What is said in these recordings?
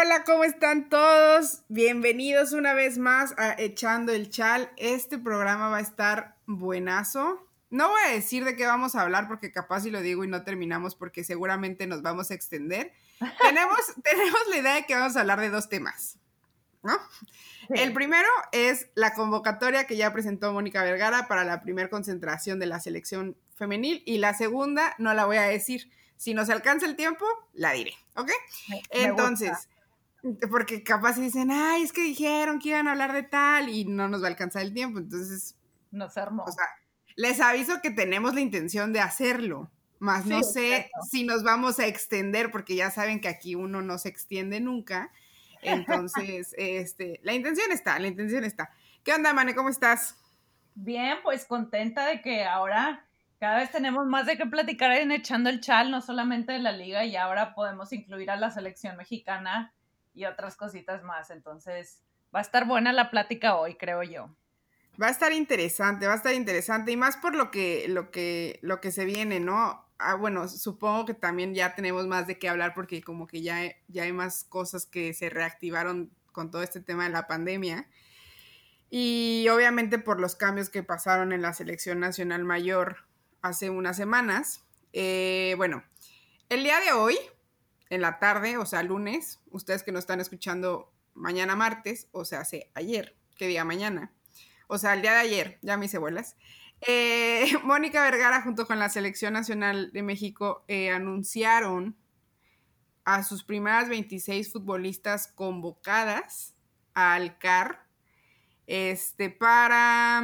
hola, ¿cómo están todos? Bienvenidos una vez más a Echando el Chal. Este programa va a estar buenazo. No voy a decir de qué vamos a hablar porque capaz si lo digo y no terminamos porque seguramente nos vamos a extender. tenemos, tenemos la idea de que vamos a hablar de dos temas, ¿no? El primero es la convocatoria que ya presentó Mónica Vergara para la primer concentración de la selección femenil y la segunda no la voy a decir. Si nos alcanza el tiempo, la diré, ¿ok? Entonces, porque capaz dicen, ay, es que dijeron que iban a hablar de tal y no nos va a alcanzar el tiempo, entonces... Nos armó. O sea, les aviso que tenemos la intención de hacerlo, más no sé si nos vamos a extender, porque ya saben que aquí uno no se extiende nunca. Entonces, este, la intención está, la intención está. ¿Qué onda, Mane? ¿Cómo estás? Bien, pues contenta de que ahora cada vez tenemos más de qué platicar en Echando el Chal, no solamente de la liga, y ahora podemos incluir a la selección mexicana y otras cositas más. Entonces, va a estar buena la plática hoy, creo yo. Va a estar interesante, va a estar interesante, y más por lo que, lo que, lo que se viene, ¿no? Ah, bueno, supongo que también ya tenemos más de qué hablar porque como que ya, ya hay más cosas que se reactivaron con todo este tema de la pandemia. Y obviamente por los cambios que pasaron en la selección nacional mayor hace unas semanas. Eh, bueno, el día de hoy, en la tarde, o sea, lunes, ustedes que nos están escuchando mañana martes, o sea, hace ayer, ¿qué día mañana? O sea, el día de ayer, ya mis abuelas, eh, Mónica Vergara junto con la Selección Nacional de México eh, anunciaron a sus primeras 26 futbolistas convocadas al CAR este, para,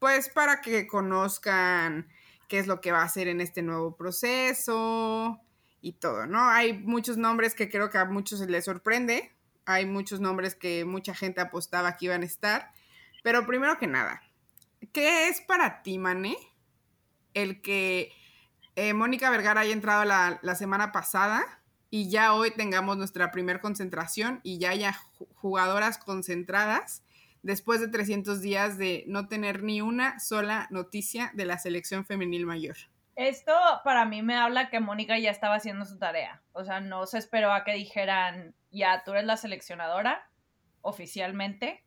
pues, para que conozcan qué es lo que va a hacer en este nuevo proceso y todo, ¿no? Hay muchos nombres que creo que a muchos les sorprende, hay muchos nombres que mucha gente apostaba que iban a estar, pero primero que nada, ¿qué es para ti, Mané, el que eh, Mónica Vergara haya entrado la, semana pasada y ya hoy tengamos nuestra primer concentración y ya haya jugadoras concentradas después de 300 días de no tener ni una sola noticia de la selección femenil mayor? Esto para mí me habla que Mónica ya estaba haciendo su tarea. O sea, no se esperó a que dijeran, ya, tú eres la seleccionadora oficialmente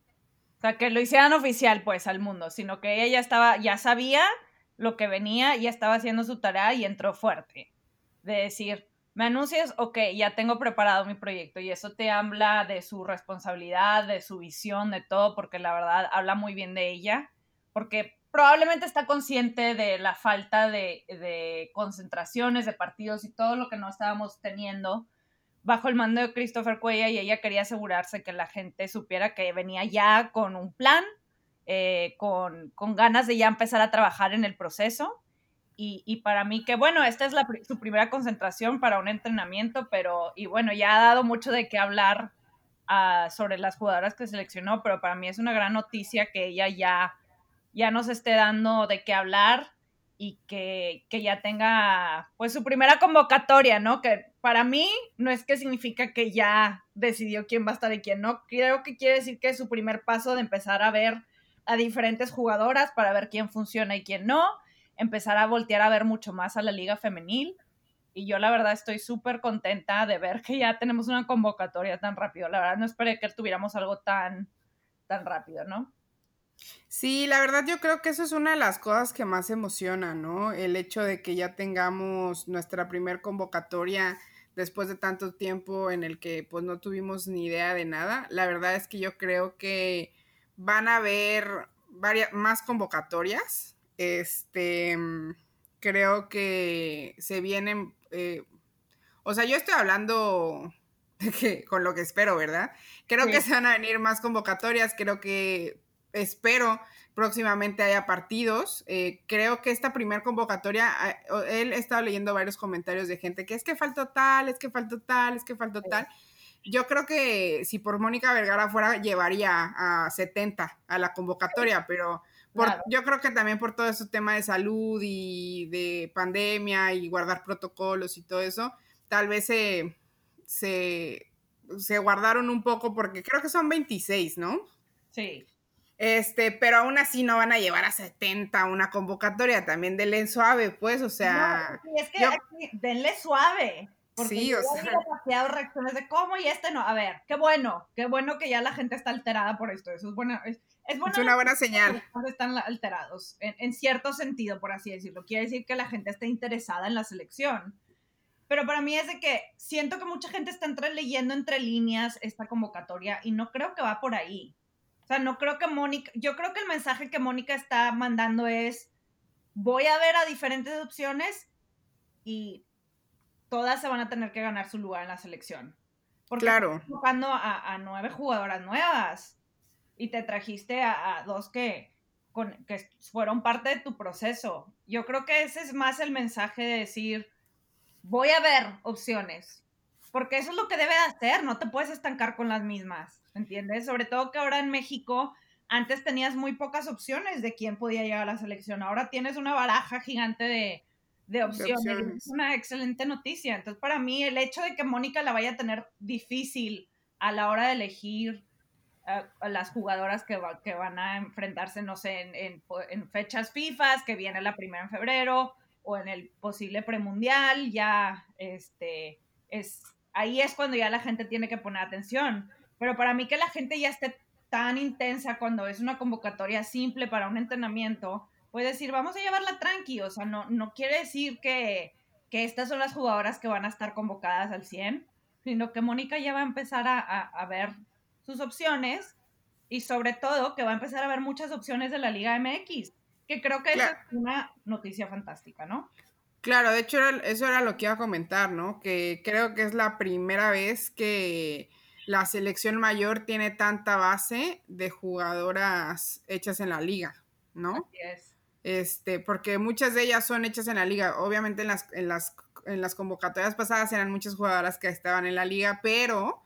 sea, que lo hicieran oficial, pues, al mundo, sino que ella ya estaba, ya sabía lo que venía, ya estaba haciendo su tarea y entró fuerte. De decir, me anuncias, ok, ya tengo preparado mi proyecto y eso te habla de su responsabilidad, de su visión, de todo, porque la verdad habla muy bien de ella, porque probablemente está consciente de la falta de, concentraciones, de partidos y todo lo que no estábamos teniendo bajo el mando de Christopher Cuella y ella quería asegurarse que la gente supiera que venía ya con un plan, eh, con, ganas de ya empezar a trabajar en el proceso. Y, para mí que bueno, esta es su primera concentración para un entrenamiento, pero y bueno, ya ha dado mucho de qué hablar ah, sobre las jugadoras que seleccionó, pero para mí es una gran noticia que ella ya, ya nos esté dando de qué hablar y que, que, ya tenga pues su primera convocatoria, ¿no? Que para mí no es que significa que ya decidió quién va a estar y quién no, creo que quiere decir que es su primer paso de empezar a ver a diferentes jugadoras para ver quién funciona y quién no, empezar a voltear a ver mucho más a la liga femenil. Y yo la verdad estoy súper contenta de ver que ya tenemos una convocatoria tan rápido. La verdad no esperé que tuviéramos algo tan, tan rápido, ¿no? Sí, la verdad yo creo que eso es una de las cosas que más emociona, ¿no? El hecho de que ya tengamos nuestra primer convocatoria después de tanto tiempo en el que pues no tuvimos ni idea de nada. La verdad es que yo creo que van a haber varias más convocatorias. Este creo que se vienen. Eh, o sea, yo estoy hablando con lo que espero, ¿verdad? Creo que se van a venir más convocatorias. Creo que espero próximamente haya partidos. Eh, creo que esta primer convocatoria, ah, él ha estado leyendo varios comentarios de gente que es que faltó tal, es que faltó tal, es que faltó tal. Yo creo que si por Mónica Vergara fuera, llevaría a 70 a la convocatoria, pero yo creo que también por todo ese tema de salud y de pandemia y guardar protocolos y todo eso, tal vez se, se, se guardaron un poco porque creo que son 26, ¿no? Sí. Este, pero aún así no van a llevar a 70 una convocatoria, también denle suave, pues, o sea. es que denle suave. Porque sí, o sea. demasiadas reacciones de cómo y este no. A ver, qué bueno, qué bueno que ya la gente está alterada por esto. Eso es bueno. Es, es, es una buena señal. Están alterados, en, en, cierto sentido, por así decirlo. Quiere decir que la gente está interesada en la selección. Pero para mí es de que siento que mucha gente está entre, leyendo entre líneas esta convocatoria y no creo que va por ahí. O sea, no creo que Mónica, yo creo que el mensaje que Mónica está mandando es, voy a ver a diferentes opciones y todas se van a tener que ganar su lugar en la selección. Porque claro. estás buscando a, a, nueve jugadoras nuevas y te trajiste a, a dos que, con, que fueron parte de tu proceso. Yo creo que ese es más el mensaje de decir, voy a ver opciones. Porque eso es lo que debe de hacer, no te puedes estancar con las mismas, ¿entiendes? Sobre todo que ahora en México antes tenías muy pocas opciones de quién podía llegar a la selección, ahora tienes una baraja gigante de, de opciones. De opciones. Es una excelente noticia. Entonces, para mí, el hecho de que Mónica la vaya a tener difícil a la hora de elegir uh, a las jugadoras que, va, que, van a enfrentarse, no sé, en, en, en, fechas FIFA, que viene la primera en febrero, o en el posible premundial, ya este, es, ahí es cuando ya la gente tiene que poner atención. Pero para mí que la gente ya esté tan intensa cuando es una convocatoria simple para un entrenamiento, puede decir, vamos a llevarla tranqui, o sea, no, no quiere decir que, que estas son las jugadoras que van a estar convocadas al 100, sino que Mónica ya va a empezar a, a, a ver sus opciones y sobre todo que va a empezar a ver muchas opciones de la Liga MX, que creo que claro. es una noticia fantástica, ¿no? Claro, de hecho eso era lo que iba a comentar, ¿no? Que creo que es la primera vez que la selección mayor tiene tanta base de jugadoras hechas en la liga, ¿no? Así es. Este, porque muchas de ellas son hechas en la liga. Obviamente en las, en las, en las convocatorias pasadas eran muchas jugadoras que estaban en la liga, pero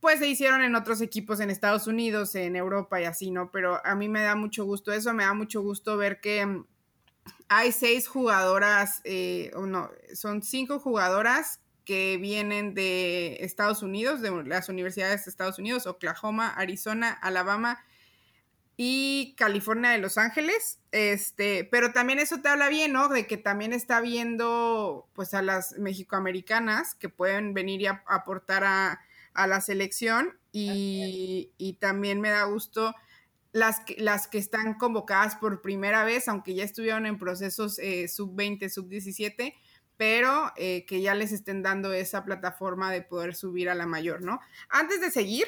pues se hicieron en otros equipos en Estados Unidos, en Europa y así, ¿no? Pero a mí me da mucho gusto eso, me da mucho gusto ver que hay seis jugadoras, eh, no, son cinco jugadoras que vienen de Estados Unidos, de las universidades de Estados Unidos, Oklahoma, Arizona, Alabama y California de Los Ángeles. Este, pero también eso te habla bien, ¿no? De que también está viendo pues a las mexicoamericanas que pueden venir y aportar a, a, la selección y, y también me da gusto las que, las que están convocadas por primera vez, aunque ya estuvieron en procesos eh, sub-20, sub-17, pero eh, que ya les estén dando esa plataforma de poder subir a la mayor, ¿no? Antes de seguir,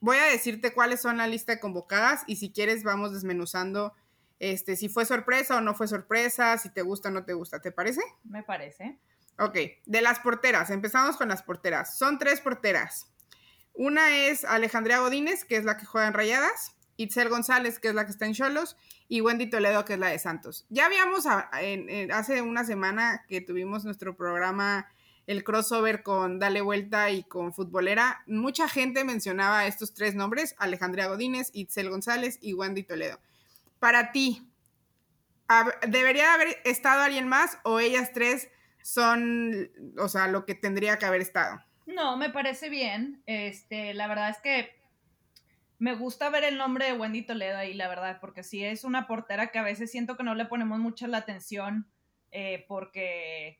voy a decirte cuáles son la lista de convocadas y si quieres vamos desmenuzando este, si fue sorpresa o no fue sorpresa, si te gusta o no te gusta, ¿te parece? Me parece. Ok, de las porteras, empezamos con las porteras. Son tres porteras. Una es Alejandría Godínez, que es la que juega en Rayadas. Itzel González, que es la que está en Cholos, y Wendy Toledo, que es la de Santos. Ya habíamos hace una semana que tuvimos nuestro programa, el crossover con Dale Vuelta y con Futbolera. Mucha gente mencionaba estos tres nombres: Alejandría Godínez, Itzel González y Wendy Toledo. Para ti, ¿debería haber estado alguien más o ellas tres son, o sea, lo que tendría que haber estado? No, me parece bien. Este, la verdad es que me gusta ver el nombre de Wendy Toledo ahí, la verdad, porque sí es una portera que a veces siento que no le ponemos mucha la atención, eh, porque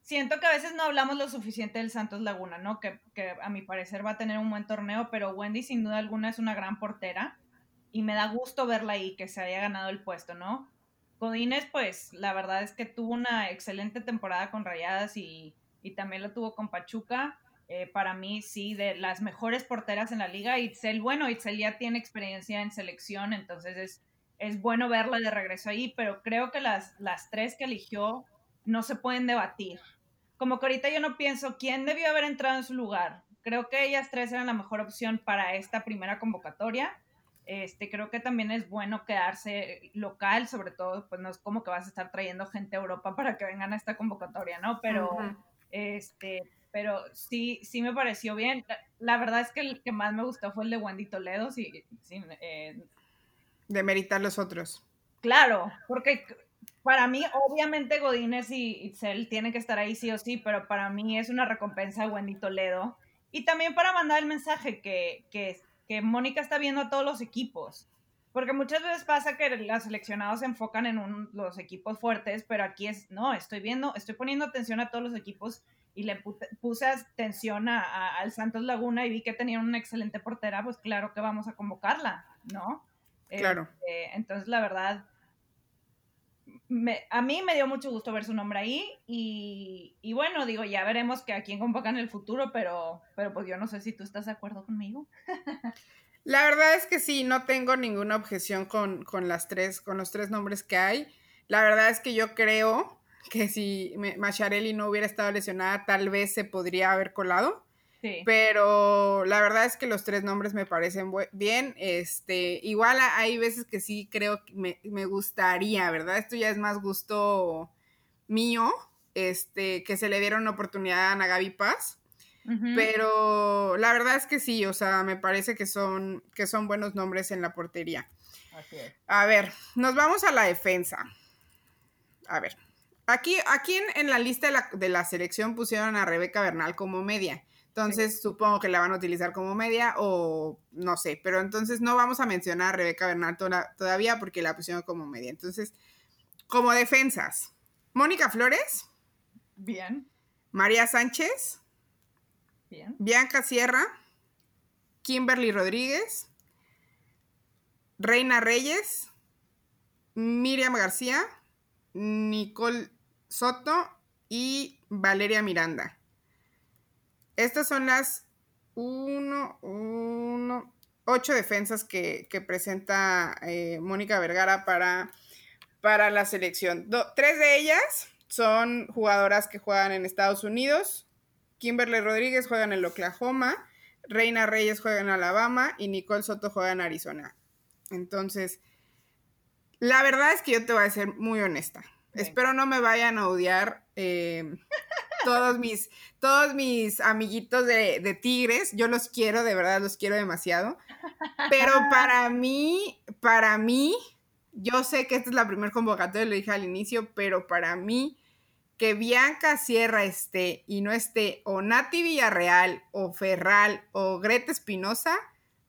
siento que a veces no hablamos lo suficiente del Santos Laguna, ¿no? Que, a mi parecer va a tener un buen torneo, pero Wendy sin duda alguna es una gran portera y me da gusto verla ahí, que se haya ganado el puesto, ¿no? Godínez, pues la verdad es que tuvo una excelente temporada con Rayadas y, y también lo tuvo con Pachuca. Eh, para mí sí, de las mejores porteras en la liga. Itzel, bueno, Itzel ya tiene experiencia en selección, entonces es, es bueno verla de regreso ahí, pero creo que las, las tres que eligió no se pueden debatir. Como que ahorita yo no pienso quién debió haber entrado en su lugar. Creo que ellas tres eran la mejor opción para esta primera convocatoria. Este, creo que también es bueno quedarse local, sobre todo, pues no es como que vas a estar trayendo gente a Europa para que vengan a esta convocatoria, ¿no? Pero, este, pero sí, sí me pareció bien. La, la, verdad es que el que más me gustó fue el de Wendy Toledo, sí, sí eh, de meritar los otros. Claro, porque para mí, obviamente, Godínez y Itzel tienen que estar ahí sí o sí, pero para mí es una recompensa Wendy Toledo. Y también para mandar el mensaje que, que, que Mónica está viendo a todos los equipos. Porque muchas veces pasa que los seleccionados se enfocan en un, los equipos fuertes, pero aquí es, no, estoy viendo, estoy poniendo atención a todos los equipos y le puse atención a, al Santos Laguna y vi que tenía una excelente portera, pues claro que vamos a convocarla, ¿no? Claro. Este, entonces, la verdad, a mí me dio mucho gusto ver su nombre ahí y, y, bueno, digo, ya veremos que a quién convocan en el futuro, pero, pero pues yo no sé si tú estás de acuerdo conmigo. La verdad es que sí, no tengo ninguna objeción con, con, las tres, con los tres nombres que hay. La verdad es que yo creo que si Macharelli no hubiera estado lesionada, tal vez se podría haber colado. Pero la verdad es que los tres nombres me parecen bien. Este, igual hay veces que sí creo que me, gustaría, ¿verdad? Esto ya es más gusto mío, este, que se le diera una oportunidad a Nagavi Paz. Pero la verdad es que sí, o sea, me parece que son, que son buenos nombres en la portería. A ver, nos vamos a la defensa. A ver, aquí, aquí en, la lista de la, de la, selección pusieron a Rebeca Bernal como media. Entonces supongo que la van a utilizar como media o no sé, pero entonces no vamos a mencionar a Rebeca Bernal todavía porque la pusieron como media. Entonces, como defensas, Mónica Flores. Bien. María Sánchez. Bien. Bianca Sierra. Kimberly Rodríguez. Reina Reyes. Miriam García. Nicole Soto y Valeria Miranda. Estas son las uno, uno, ocho defensas que, presenta eh, Mónica Vergara para, para la selección. tres de ellas son jugadoras que juegan en Estados Unidos. Kimberly Rodríguez juega en el Oklahoma, Reina Reyes juega en Alabama y Nicole Soto juega en Arizona. Entonces, la verdad es que yo te voy a ser muy honesta. Espero no me vayan a odiar eh, todos mis, todos mis amiguitos de, Tigres, yo los quiero, de verdad los quiero demasiado. Pero para mí, para mí, yo sé que esta es la primera convocatoria, lo dije al inicio, pero para mí, que Bianca Sierra esté y no esté o Nati Villarreal o Ferral o Greta Espinosa,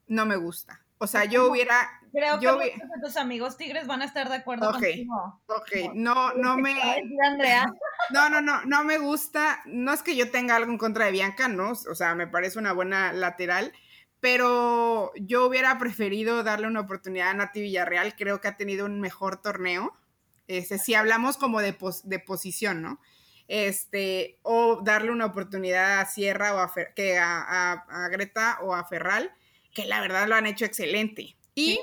no me gusta. O sea, yo hubiera. Creo que tus amigos tigres van a estar de acuerdo contigo. Ok, no, no me. No, no, no, no me gusta. No es que yo tenga algo en contra de Bianca, ¿no? O sea, me parece una buena lateral. Pero yo hubiera preferido darle una oportunidad a Nati Villarreal. Creo que ha tenido un mejor torneo. Este, si hablamos como de, de posición, ¿no? Este, o darle una oportunidad a Sierra o a, que a Greta o a Ferral que la verdad lo han hecho excelente. Y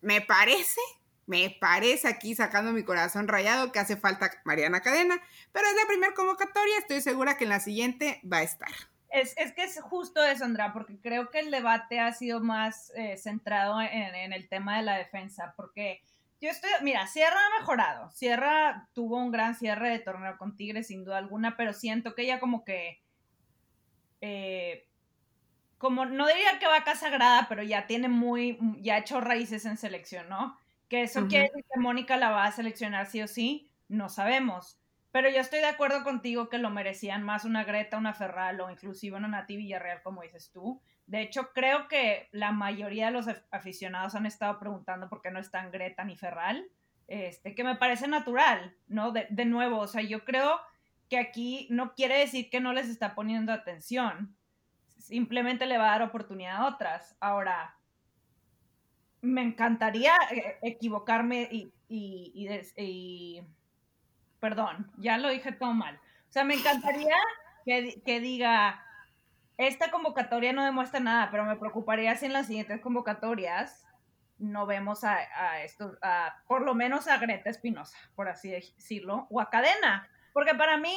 me parece, me parece aquí sacando mi corazón rayado que hace falta Mariana Cadena, pero es la primera convocatoria, estoy segura que en la siguiente va a estar. Es, que es justo eso, Andrea, porque creo que el debate ha sido más eh, centrado en, en, el tema de la defensa, porque yo estoy, mira, Sierra ha mejorado, Sierra tuvo un gran cierre de torneo con Tigres, sin duda alguna, pero siento que ella como que eh, como no diría que vaca sagrada, pero ya tiene muy, ya ha hecho raíces en selección, ¿no? Que eso quiere decir que Mónica la va a seleccionar sí o sí, no sabemos. Pero yo estoy de acuerdo contigo que lo merecían más una Greta, una Ferral o inclusive una Nati Villarreal, como dices tú. De hecho, creo que la mayoría de los aficionados han estado preguntando por qué no están Greta ni Ferral, este, que me parece natural, ¿no? De, de nuevo, o sea, yo creo que aquí no quiere decir que no les está poniendo atención, simplemente le va a dar oportunidad a otras. Ahora, me encantaría eh, equivocarme y, y, perdón, ya lo dije todo mal. O sea, me encantaría que, diga, esta convocatoria no demuestra nada, pero me preocuparía si en las siguientes convocatorias no vemos a, a esto, a, por lo menos a Greta Espinosa, por así decirlo, o a Cadena. Porque para mí,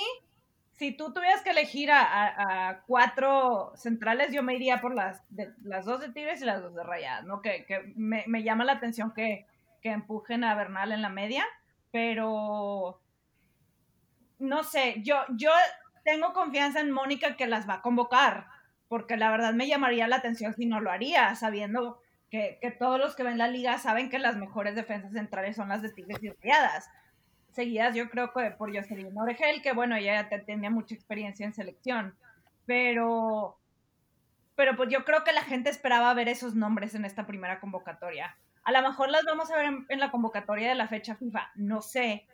si tú tuvieras que elegir a, cuatro centrales, yo me iría por las, las dos de Tigres y las dos de Rayadas, ¿no? Que, me, llama la atención que, empujen a Bernal en la media, pero no sé, yo, yo tengo confianza en Mónica que las va a convocar, porque la verdad me llamaría la atención si no lo haría, sabiendo que, que todos los que ven la liga saben que las mejores defensas centrales son las de Tigres y Rayadas seguidas, yo creo que por Jocelyn Oregel, que bueno, ella tenía mucha experiencia en selección, pero, pero pues yo creo que la gente esperaba ver esos nombres en esta primera convocatoria. A lo mejor las vamos a ver en, la convocatoria de la fecha FIFA, no sé.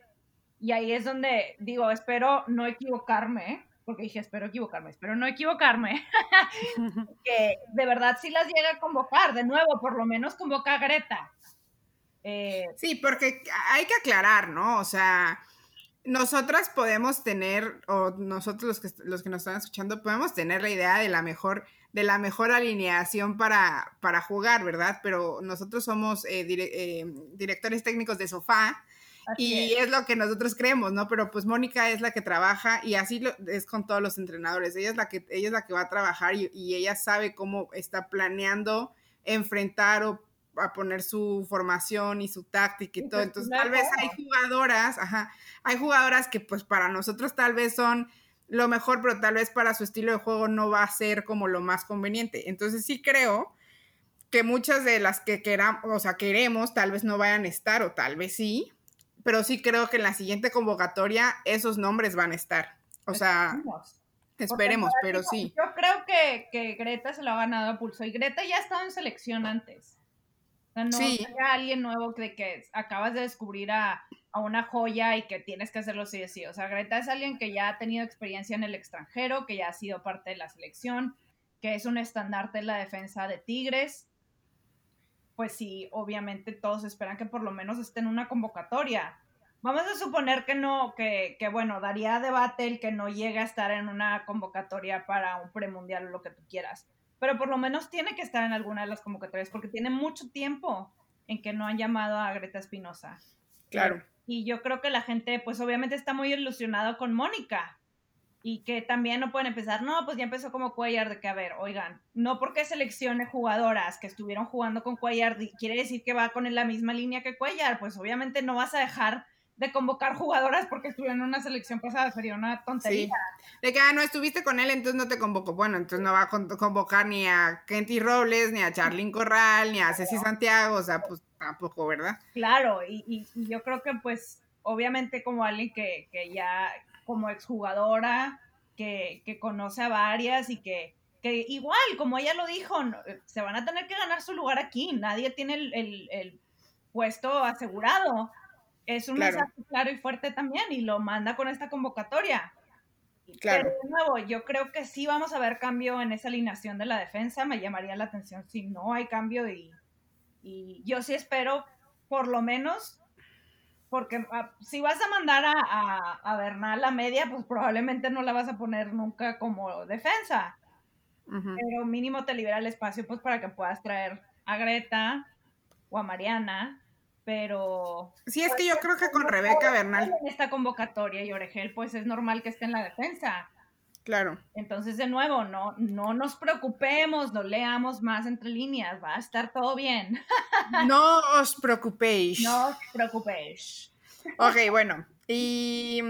Y ahí es donde digo, espero no equivocarme, porque dije, espero equivocarme, espero no equivocarme, que de verdad sí las llega a convocar, de nuevo, por lo menos convoca a Greta. Eh, sí, porque hay que aclarar, ¿no? O sea, nosotras podemos tener, o nosotros los que, los que nos están escuchando, podemos tener la idea de la mejor, de la mejor alineación para, para jugar, ¿verdad? Pero nosotros somos eh, eh, directores técnicos de sofá y es. lo que nosotros creemos, ¿no? Pero pues Mónica es la que trabaja y así es con todos los entrenadores. Ella es la que, ella es la que va a trabajar y, ella sabe cómo está planeando enfrentar o a poner su formación y su táctica y todo. Entonces, tal vez hay jugadoras, ajá, hay jugadoras que pues para nosotros tal vez son lo mejor, pero tal vez para su estilo de juego no va a ser como lo más conveniente. Entonces, sí creo que muchas de las que queramos, o sea, queremos, tal vez no vayan a estar o tal vez sí, pero sí creo que en la siguiente convocatoria esos nombres van a estar. O sea, esperemos, pero sí. Yo creo que, que, Greta se lo ha ganado a pulso y Greta ya ha estado en selección antes. O sea, no sí. alguien nuevo de que acabas de descubrir a, a, una joya y que tienes que hacerlo sí o sí. O sea, Greta es alguien que ya ha tenido experiencia en el extranjero, que ya ha sido parte de la selección, que es un estandarte en la defensa de Tigres pues sí, obviamente todos esperan que por lo menos esté en una convocatoria. Vamos a suponer que no, que, que bueno, daría debate el que no llegue a estar en una convocatoria para un premundial o lo que tú quieras. Pero por lo menos tiene que estar en alguna de las convocatorias porque tiene mucho tiempo en que no han llamado a Greta Espinosa. Claro. Y yo creo que la gente, pues obviamente está muy ilusionado con Mónica, y que también no pueden empezar, no, pues ya empezó como Cuellar, de que, a ver, oigan, no porque seleccione jugadoras que estuvieron jugando con Cuellar, quiere decir que va con la misma línea que Cuellar, pues obviamente no vas a dejar de convocar jugadoras porque estuvieron en una selección pasada, sería una tontería. Sí. De que, ah, no estuviste con él, entonces no te convoco. Bueno, entonces no va a convocar ni a Kenty Robles, ni a Charlyn Corral, ni a Ceci Santiago, o sea, pues tampoco, ¿verdad? Claro, y, y, y yo creo que pues obviamente como alguien que, que ya como exjugadora, que, que conoce a varias y que, que igual, como ella lo dijo, se van a tener que ganar su lugar aquí, nadie tiene el, el, puesto asegurado. Es un mensaje claro y fuerte también y lo manda con esta convocatoria. Claro. Pero de nuevo, yo creo que sí vamos a ver cambio en esa alineación de la defensa. Me llamaría la atención si no hay cambio y, y yo sí espero por lo menos porque ah, si vas a mandar a, a, Bernal a media, pues probablemente no la vas a poner nunca como defensa. Pero mínimo te libera el espacio pues para que puedas traer a Greta o a Mariana. Pero. Sí, es que yo creo que con Rebeca Bernal. En esta convocatoria y Oregel, pues es normal que esté en la defensa. Claro. Entonces, de nuevo, no, no nos preocupemos, no leamos más entre líneas, va a estar todo bien. no os preocupéis. No os preocupéis. Ok, bueno, y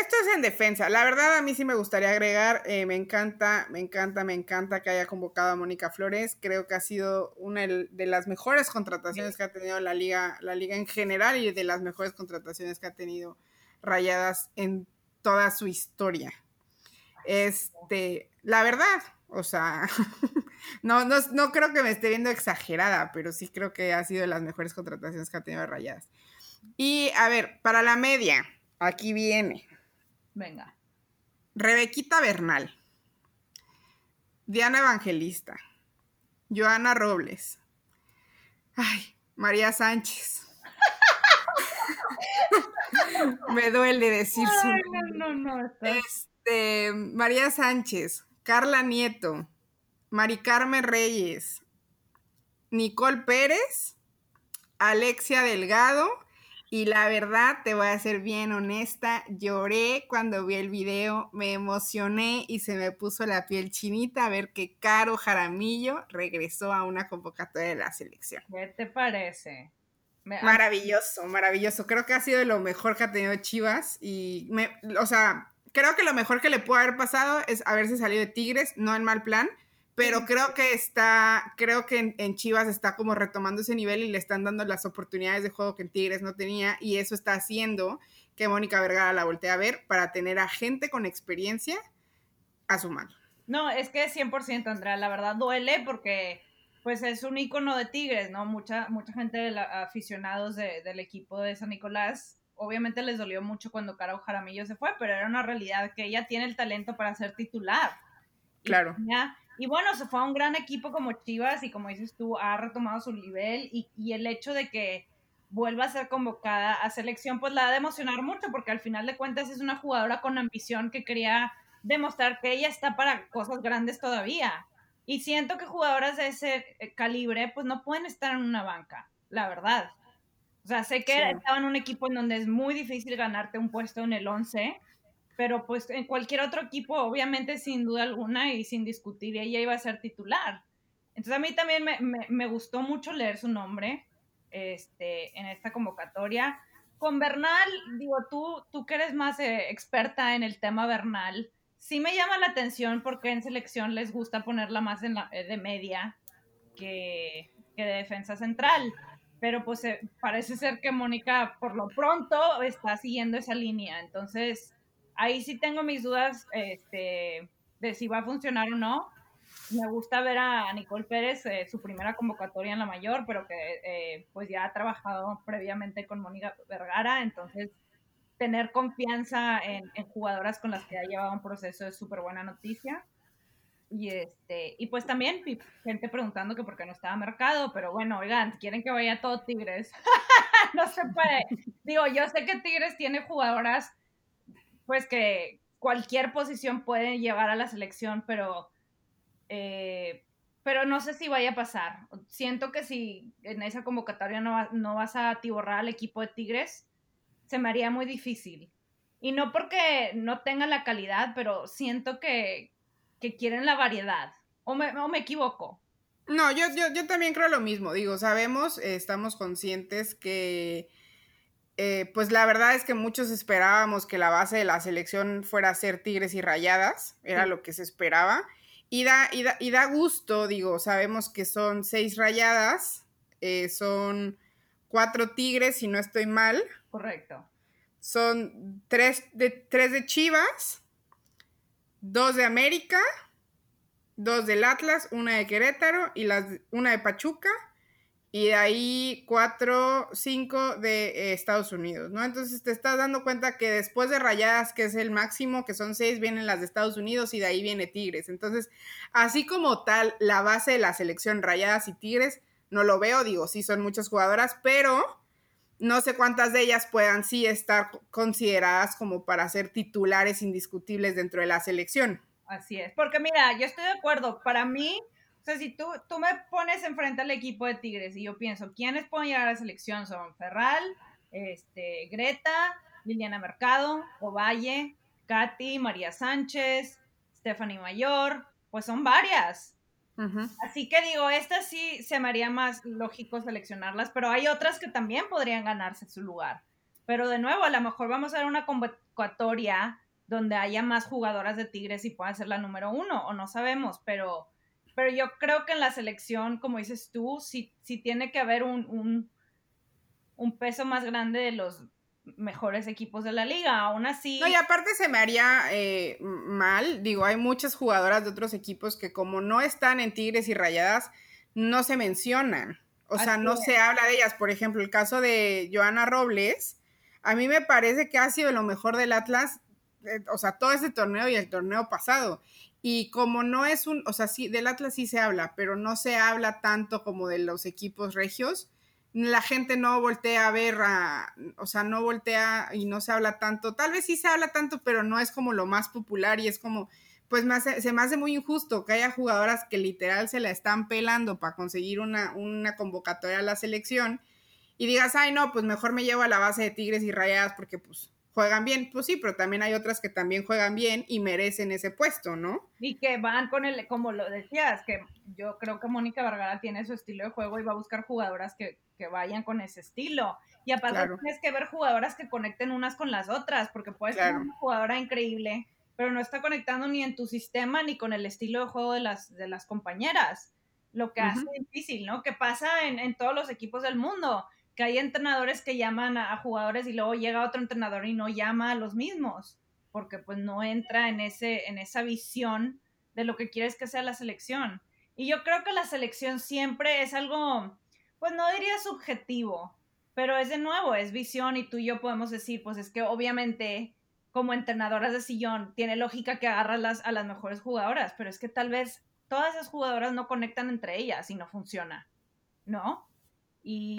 esto es en defensa. La verdad, a mí sí me gustaría agregar, eh, me encanta, me encanta, me encanta que haya convocado a Mónica Flores. Creo que ha sido una de las mejores contrataciones que ha tenido la liga, la liga en general y de las mejores contrataciones que ha tenido Rayadas en toda su historia. Este, la verdad, o sea, no, no, creo que me esté viendo exagerada, pero sí creo que ha sido de las mejores contrataciones que ha tenido Rayadas. Y a ver, para la media, aquí viene. Venga. Rebequita Bernal. Diana Evangelista. Joana Robles. Ay, María Sánchez. Me duele decir su No, no, no. Este, María Sánchez, Carla Nieto, Mari Carmen Reyes, Nicole Pérez, Alexia Delgado. Y la verdad, te voy a ser bien honesta, lloré cuando vi el video, me emocioné y se me puso la piel chinita a ver que Caro Jaramillo regresó a una convocatoria de la selección. ¿Qué te parece? Maravilloso, maravilloso. Creo que ha sido lo mejor que ha tenido Chivas y, me, o sea, creo que lo mejor que le puede haber pasado es haberse salido de Tigres, no en mal plan, pero creo que está, creo que en, Chivas está como retomando ese nivel y le están dando las oportunidades de juego que en Tigres no tenía y eso está haciendo que Mónica Vergara la voltee a ver para tener a gente con experiencia a su mano. No, es que 100%, Andrea, la verdad duele porque pues es un icono de Tigres, ¿no? Mucha, mucha gente, de aficionados del equipo de San Nicolás, obviamente les dolió mucho cuando Caro Jaramillo se fue, pero era una realidad que ella tiene el talento para ser titular. Claro. Y, bueno, se fue a un gran equipo como Chivas y como dices tú, ha retomado su nivel y, y el hecho de que vuelva a ser convocada a selección, pues la ha de emocionar mucho porque al final de cuentas es una jugadora con ambición que quería demostrar que ella está para cosas grandes todavía. Y siento que jugadoras de ese eh, calibre, pues no pueden estar en una banca, la verdad. O sea, sé que estaba en un equipo en donde es muy difícil ganarte un puesto en el 11, pero pues en cualquier otro equipo, obviamente, sin duda alguna y sin discutir, ella iba a ser titular. Entonces a mí también me, me, gustó mucho leer su nombre este, en esta convocatoria. Con Bernal, digo, tú, tú que eres más eh, experta en el tema Bernal, sí me llama la atención porque en selección les gusta ponerla más en la, eh, de media que, que de defensa central pero pues eh, parece ser que Mónica por lo pronto está siguiendo esa línea. Entonces, ahí sí tengo mis dudas este, de si va a funcionar o no. Me gusta ver a Nicole Pérez, eh, su primera convocatoria en la mayor, pero que eh, pues ya ha trabajado previamente con Mónica Vergara, entonces tener confianza en, jugadoras con las que ha llevado un proceso es súper buena noticia. Y este, y pues también gente preguntando que por qué no estaba mercado, pero bueno, oigan, quieren que vaya todo Tigres. no se puede. Digo, yo sé que Tigres tiene jugadoras, pues que cualquier posición puede llevar a la selección, pero, eh, pero no sé si vaya a pasar. Siento que si en esa convocatoria no, no vas a atiborrar al equipo de Tigres, se me haría muy difícil. Y no porque no tenga la calidad, pero siento que, que quieren la variedad. ¿O me, me equivoco? No, yo, yo, yo, también creo lo mismo. Digo, sabemos, eh, estamos conscientes que, eh, pues la verdad es que muchos esperábamos que la base de la selección fuera a ser Tigres y Rayadas, era lo que se esperaba. Y da, y da, y da, gusto, digo, sabemos que son seis Rayadas, eh, son cuatro Tigres, si no estoy mal. Correcto. Son tres de, tres de Chivas dos de América, dos del Atlas, una de Querétaro y las, una de Pachuca. Y de ahí cuatro, cinco de eh, Estados Unidos, ¿no? Entonces te estás dando cuenta que después de Rayadas, que es el máximo, que son seis, vienen las de Estados Unidos y de ahí viene Tigres. Entonces, así como tal, la base de la selección Rayadas y Tigres, no lo veo, digo, sí son muchas jugadoras, pero no sé cuántas de ellas puedan sí estar consideradas como para ser titulares indiscutibles dentro de la selección. Así es, porque mira, yo estoy de acuerdo, para mí, sea, si tú, tú me pones enfrente al equipo de Tigres y yo pienso, ¿quiénes pueden llegar a la selección? Son Ferral, este, Greta, Liliana Mercado, Ovalle, Katy, María Sánchez, Stephanie Mayor, pues son varias. Así que digo, estas sí se me haría más lógico seleccionarlas, pero hay otras que también podrían ganarse su lugar. Pero de nuevo, a lo mejor vamos a ver una convocatoria donde haya más jugadoras de Tigres y puedan ser la número uno, o no sabemos, pero, pero yo creo que en la selección, como dices tú, sí, sí tiene que haber un, un, un peso más grande de los mejores equipos de la liga, aún así. No, y aparte se me haría eh, mal, digo, hay muchas jugadoras de otros equipos que como no están en Tigres y Rayadas, no se mencionan, o sea, no se habla de ellas. Por ejemplo, el caso de Joana Robles, a mí me parece que ha sido lo mejor del Atlas, eh, o sea, todo ese torneo y el torneo pasado. Y como no es un, o sea, sí, del Atlas sí se habla, pero no se habla tanto como de los equipos regios la gente no voltea a ver, a, o sea, no voltea y no se habla tanto. Tal vez sí se habla tanto, pero no es como lo más popular y es como, pues se me hace muy injusto que haya jugadoras que literal se la están pelando para conseguir una, una convocatoria a la selección y digas, ay, no, pues mejor me llevo a la base de Tigres y Rayadas porque pues juegan bien, pues sí, pero también hay otras que también juegan bien y merecen ese puesto, ¿no? Y que van con el, como lo decías, que yo creo que Mónica Vergara tiene su estilo de juego y va a buscar jugadoras que, vayan con ese estilo. Y aparte tienes que ver jugadoras que conecten unas con las otras, porque puedes ser una jugadora increíble, pero no está conectando ni en tu sistema ni con el estilo de juego de las, de las compañeras. Lo que hace difícil, ¿no? Que pasa en, en todos los equipos del mundo que hay entrenadores que llaman a, jugadores y luego llega otro entrenador y no llama a los mismos, porque pues no entra en, ese, en esa visión de lo que quieres que sea la selección. Y yo creo que la selección siempre es algo, pues no diría subjetivo, Pero es de nuevo, es visión y tú y yo podemos decir, pues es que obviamente como entrenadoras de sillón tiene lógica que agarras a las mejores jugadoras, pero es que tal vez todas esas jugadoras no conectan entre ellas y no funciona, ¿no? Y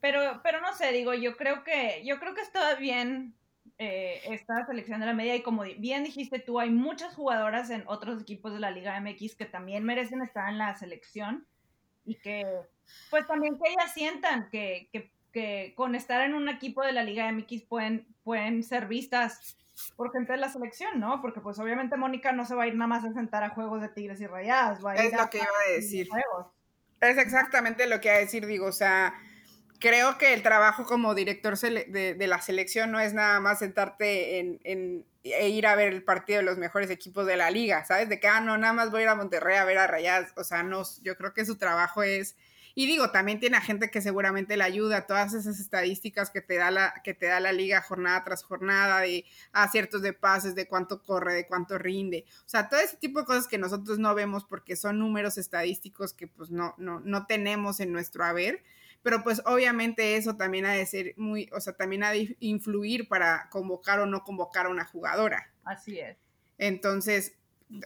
pero pero no sé, digo, yo creo que yo creo que está bien eh, esta selección de la media y como bien dijiste tú, hay muchas jugadoras en otros equipos de la Liga MX que también merecen estar en la selección y que pues también que ellas sientan que, que, que con estar en un equipo de la Liga MX pueden, pueden ser vistas por gente de la selección, ¿no? Porque pues obviamente Mónica no se va a ir nada más a sentar a juegos de Tigres y Rayadas, va a ir Es lo que iba a decir. Es exactamente lo que iba a decir, digo, o sea, creo que el trabajo como director de, la selección no es nada más sentarte en, e ir a ver el partido de los mejores equipos de la liga, ¿sabes? De que, ah, no, nada más voy a ir a Monterrey a ver a Rayas, o sea, no, yo creo que su trabajo es, y digo, también tiene a gente que seguramente le ayuda, todas esas estadísticas que te da la, que te da la liga jornada tras jornada, de aciertos de pases, de cuánto corre, de cuánto rinde, o sea, todo ese tipo de cosas que nosotros no vemos porque son números estadísticos que pues no, no, no tenemos en nuestro haber, pero pues obviamente eso también ha de ser muy, o sea, también ha de influir para convocar o no convocar a una jugadora. Así es. Entonces,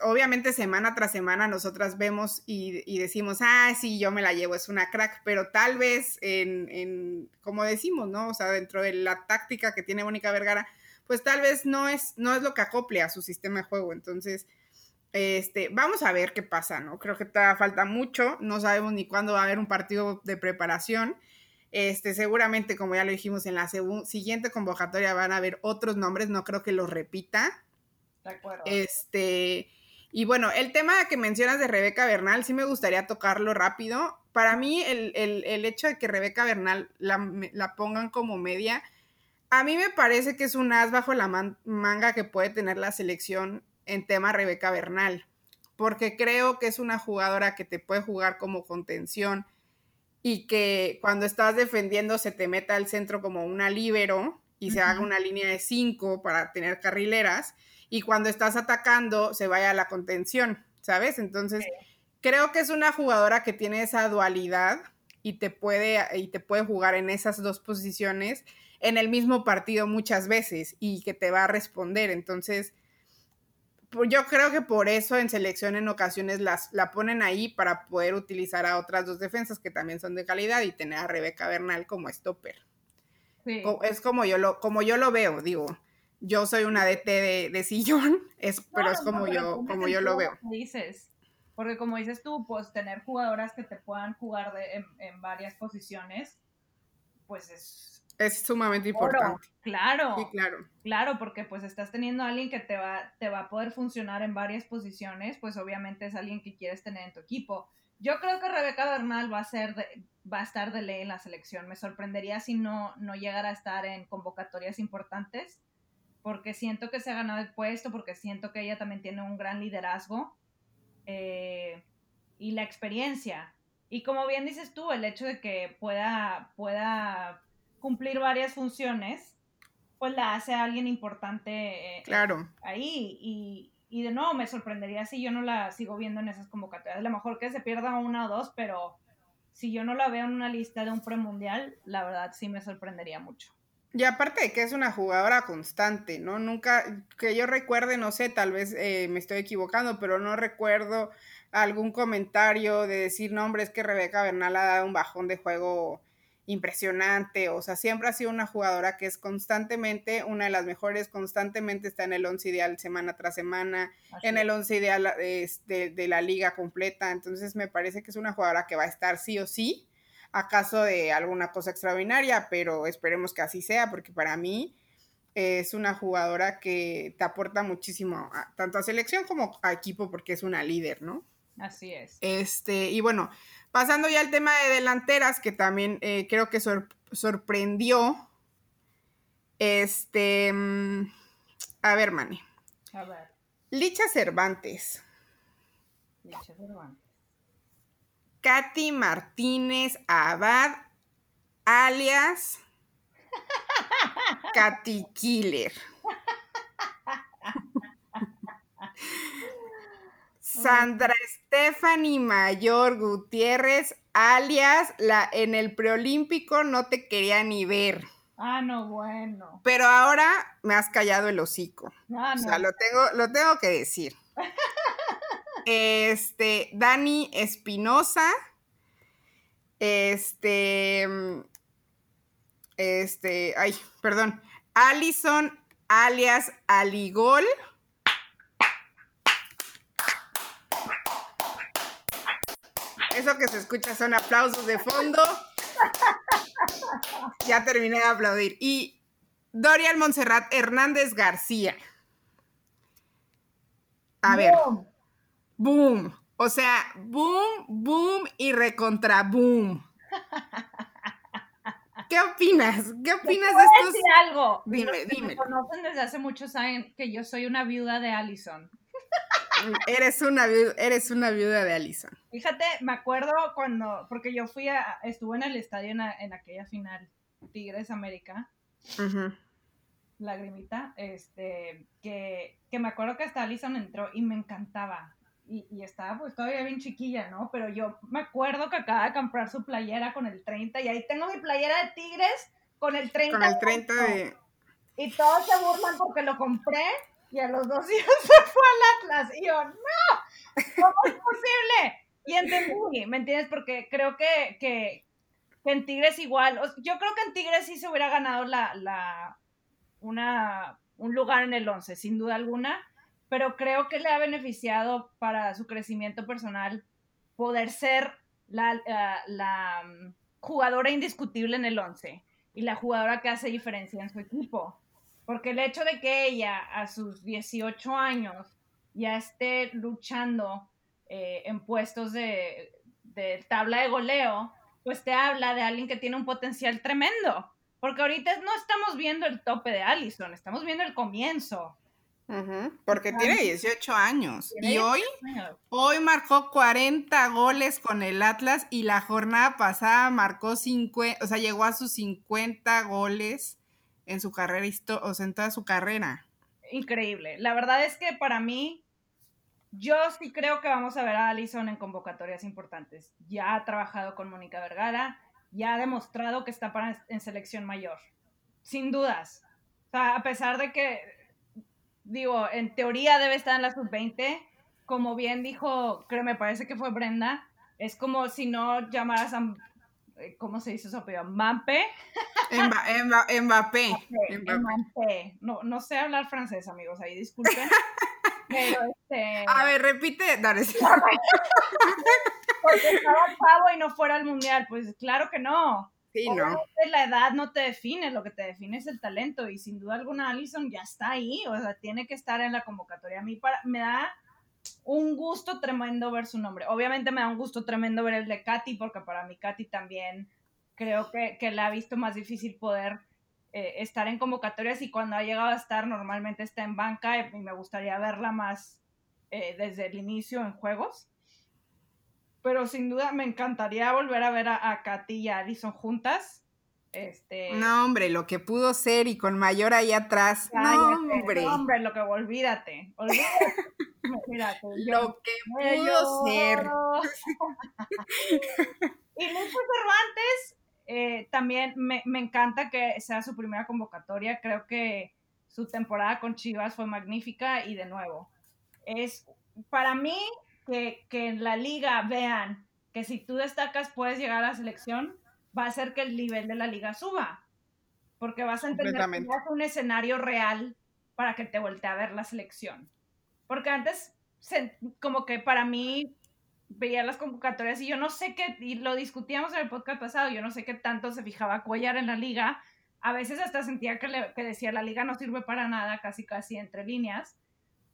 obviamente semana tras semana nosotras vemos y, decimos, ah, sí, yo me la llevo, es una crack, pero tal vez en, en, como decimos, ¿no? O sea, dentro de la táctica que tiene Mónica Vergara, pues tal vez no es, no es lo que acople a su sistema de juego. Entonces, este, vamos a ver qué pasa, ¿no? Creo que todavía falta mucho, no sabemos ni cuándo va a haber un partido de preparación. Este, seguramente, como ya lo dijimos, en la siguiente convocatoria van a haber otros nombres, no creo que los repita. De acuerdo. Este, y bueno, el tema que mencionas de Rebeca Bernal, sí me gustaría tocarlo rápido. Para mí, el, hecho de que Rebeca Bernal la, la, pongan como media, a mí me parece que es un as bajo la manga que puede tener la selección en tema Rebeca Bernal, porque creo que es una jugadora que te puede jugar como contención y que cuando estás defendiendo se te meta al centro como una líbero y se haga una línea de cinco para tener carrileras y cuando estás atacando se vaya a la contención, ¿sabes? Entonces, creo que es una jugadora que tiene esa dualidad y te puede y te puede jugar en esas dos posiciones en el mismo partido muchas veces y que te va a responder. Entonces, yo creo que por eso en selección en ocasiones las, la ponen ahí para poder utilizar a otras dos defensas que también son de calidad y tener a Rebeca Bernal como stopper. Es como yo lo, como yo lo veo, digo. Yo soy una DT de, sillón, es, pero es como yo, como yo lo veo. Dices, porque como dices tú, pues tener jugadoras que te puedan jugar en, en varias posiciones, pues es es sumamente importante. Claro. Sí, claro. Claro, porque pues estás teniendo a alguien que te va, te va a poder funcionar en varias posiciones, pues obviamente es alguien que quieres tener en tu equipo. Yo creo que Rebeca Bernal va a ser va a estar de ley en la selección. Me sorprendería si no, no llegara a estar en convocatorias importantes, porque siento que se ha ganado el puesto, porque siento que ella también tiene un gran liderazgo eh, y la experiencia. Y como bien dices tú, el hecho de que pueda, pueda cumplir varias funciones, pues la hace alguien importante eh, claro. ahí. Y, y, de nuevo, me sorprendería si yo no la sigo viendo en esas convocatorias. A lo mejor que se pierda una o dos, pero si yo no la veo en una lista de un premundial, la verdad sí me sorprendería mucho. Y aparte de que es una jugadora constante, ¿no? Nunca, que yo recuerde, no sé, tal vez eh, me estoy equivocando, pero no recuerdo algún comentario de decir, no, hombre, es que Rebeca Bernal ha dado un bajón de juego impresionante, o sea, siempre ha sido una jugadora que es constantemente una de las mejores, constantemente está en el once ideal semana tras semana, en el once ideal de, la liga completa, entonces me parece que es una jugadora que va a estar sí o sí, acaso de alguna cosa extraordinaria, pero esperemos que así sea, porque para mí es una jugadora que te aporta muchísimo, tanto a selección como a equipo, porque es una líder, ¿no? Así es. Este, y bueno, Pasando ya al tema de delanteras, que también eh, creo que sorprendió. Este. Mm, a ver, Mani. A ver. Licha Cervantes. Licha Cervantes. Katy Martínez Abad, alias Katy Killer. Sandra Stephanie Mayor Gutiérrez, alias la, en el preolímpico no te quería ni ver. Ah, no, bueno. Pero ahora me has callado el hocico. Ah, O no. sea, lo tengo, lo tengo que decir. Este, Dani Espinosa. Este. Este. Ay, perdón. Allison alias Aligol. Eso que se escucha son aplausos de fondo. Ya terminé de aplaudir. Y Dorian Montserrat Hernández García. A ver, Boom. boom. O sea, boom, boom y recontra boom. ¿Qué opinas? ¿Qué opinas de estos? decir algo. Dime, Los que dime. Me conocen desde hace mucho saben que yo soy una viuda de Allison. Eres una, viu- eres una viuda de Alison. Fíjate, me acuerdo cuando, porque yo fui a, estuve en el estadio en, a- en aquella final, Tigres América, lagrimita, este, que, que me acuerdo que hasta Allison entró y me encantaba. Y, y estaba pues todavía bien chiquilla, ¿no? Pero yo me acuerdo que acaba de comprar su playera con el 30 y ahí tengo mi playera de Tigres con el 30. Con el 30 puesto. de. Y todos se burlan porque lo compré y a los dos días se fue al Atlas. Y yo, no, ¿cómo es posible? Y entendí, ¿me entiendes? Porque creo que, que, en Tigres igual, o- yo creo que en Tigres sí se hubiera ganado la, la, una, un lugar en el 11, sin duda alguna, pero creo que le ha beneficiado para su crecimiento personal poder ser la, la- la, mm, jugadora indiscutible en el 11 y la jugadora que hace diferencia en su equipo. Porque el hecho de que ella a sus 18 años ya esté luchando eh, en puestos de, de tabla de goleo, pues te habla de alguien que tiene un potencial tremendo. Porque ahorita no estamos viendo el tope de Allison, estamos viendo el comienzo. Ujú, Porque tiene 18 años. Tiene Y hoy, hoy marcó 40 goles con el Atlas y la jornada pasada marcó 50, o sea, llegó a sus 50 goles en su carrera, o sea, en toda su carrera. Increíble. La verdad es que para mí, yo sí creo que vamos a ver a Allison en convocatorias importantes. Ya ha trabajado con Mónica Vergara, ya ha demostrado que está para, en selección mayor. Sin dudas. A pesar de que, digo, en teoría debe estar en la sub-20, como bien dijo, creo, me parece que fue Brenda, es como si no llamaras a, ¿cómo se dice su apellido? Mbappé. Mbappé. Mbappé. No, no sé hablar francés, amigos, ahí disculpen. Pero este. A ver, repite. Dale. Porque estaba chavo y no fuera al mundial. Pues claro que no. Sí, no. La edad no te define, lo que te define es el talento. Y sin duda alguna, Allison ya está ahí. O sea, tiene que estar en la convocatoria. A mí para, me da un gusto tremendo ver su nombre. Obviamente me da un gusto tremendo ver el de Katy, porque para mí Katy también creo que, que la ha visto más difícil poder eh, estar en convocatorias y cuando ha llegado a estar normalmente está en banca y me gustaría verla más eh, desde el inicio en juegos. Pero sin duda me encantaría volver a ver a, a Katy y a Addison juntas. Este, No, hombre, lo que pudo ser y con mayor ahí atrás. No, hombre. no, hombre, lo que olvídate. Olvídate. Lo que pudo ser. y Lucho Cervantes, eh, también me, me encanta que sea su primera convocatoria. Creo que su temporada con Chivas fue magnífica y de nuevo, es para mí que, que en la liga vean que si tú destacas puedes llegar a la selección, va a hacer que el nivel de la liga suba. Porque vas a entender que es un escenario real para que te voltee a ver la selección. Porque antes, se- como que para mí, veía las convocatorias y yo no sé qué, y lo discutíamos en el podcast pasado, yo no sé qué tanto se fijaba Cuellar en la liga. A veces hasta sentía que, le- que decía la liga no sirve para nada, casi casi entre líneas.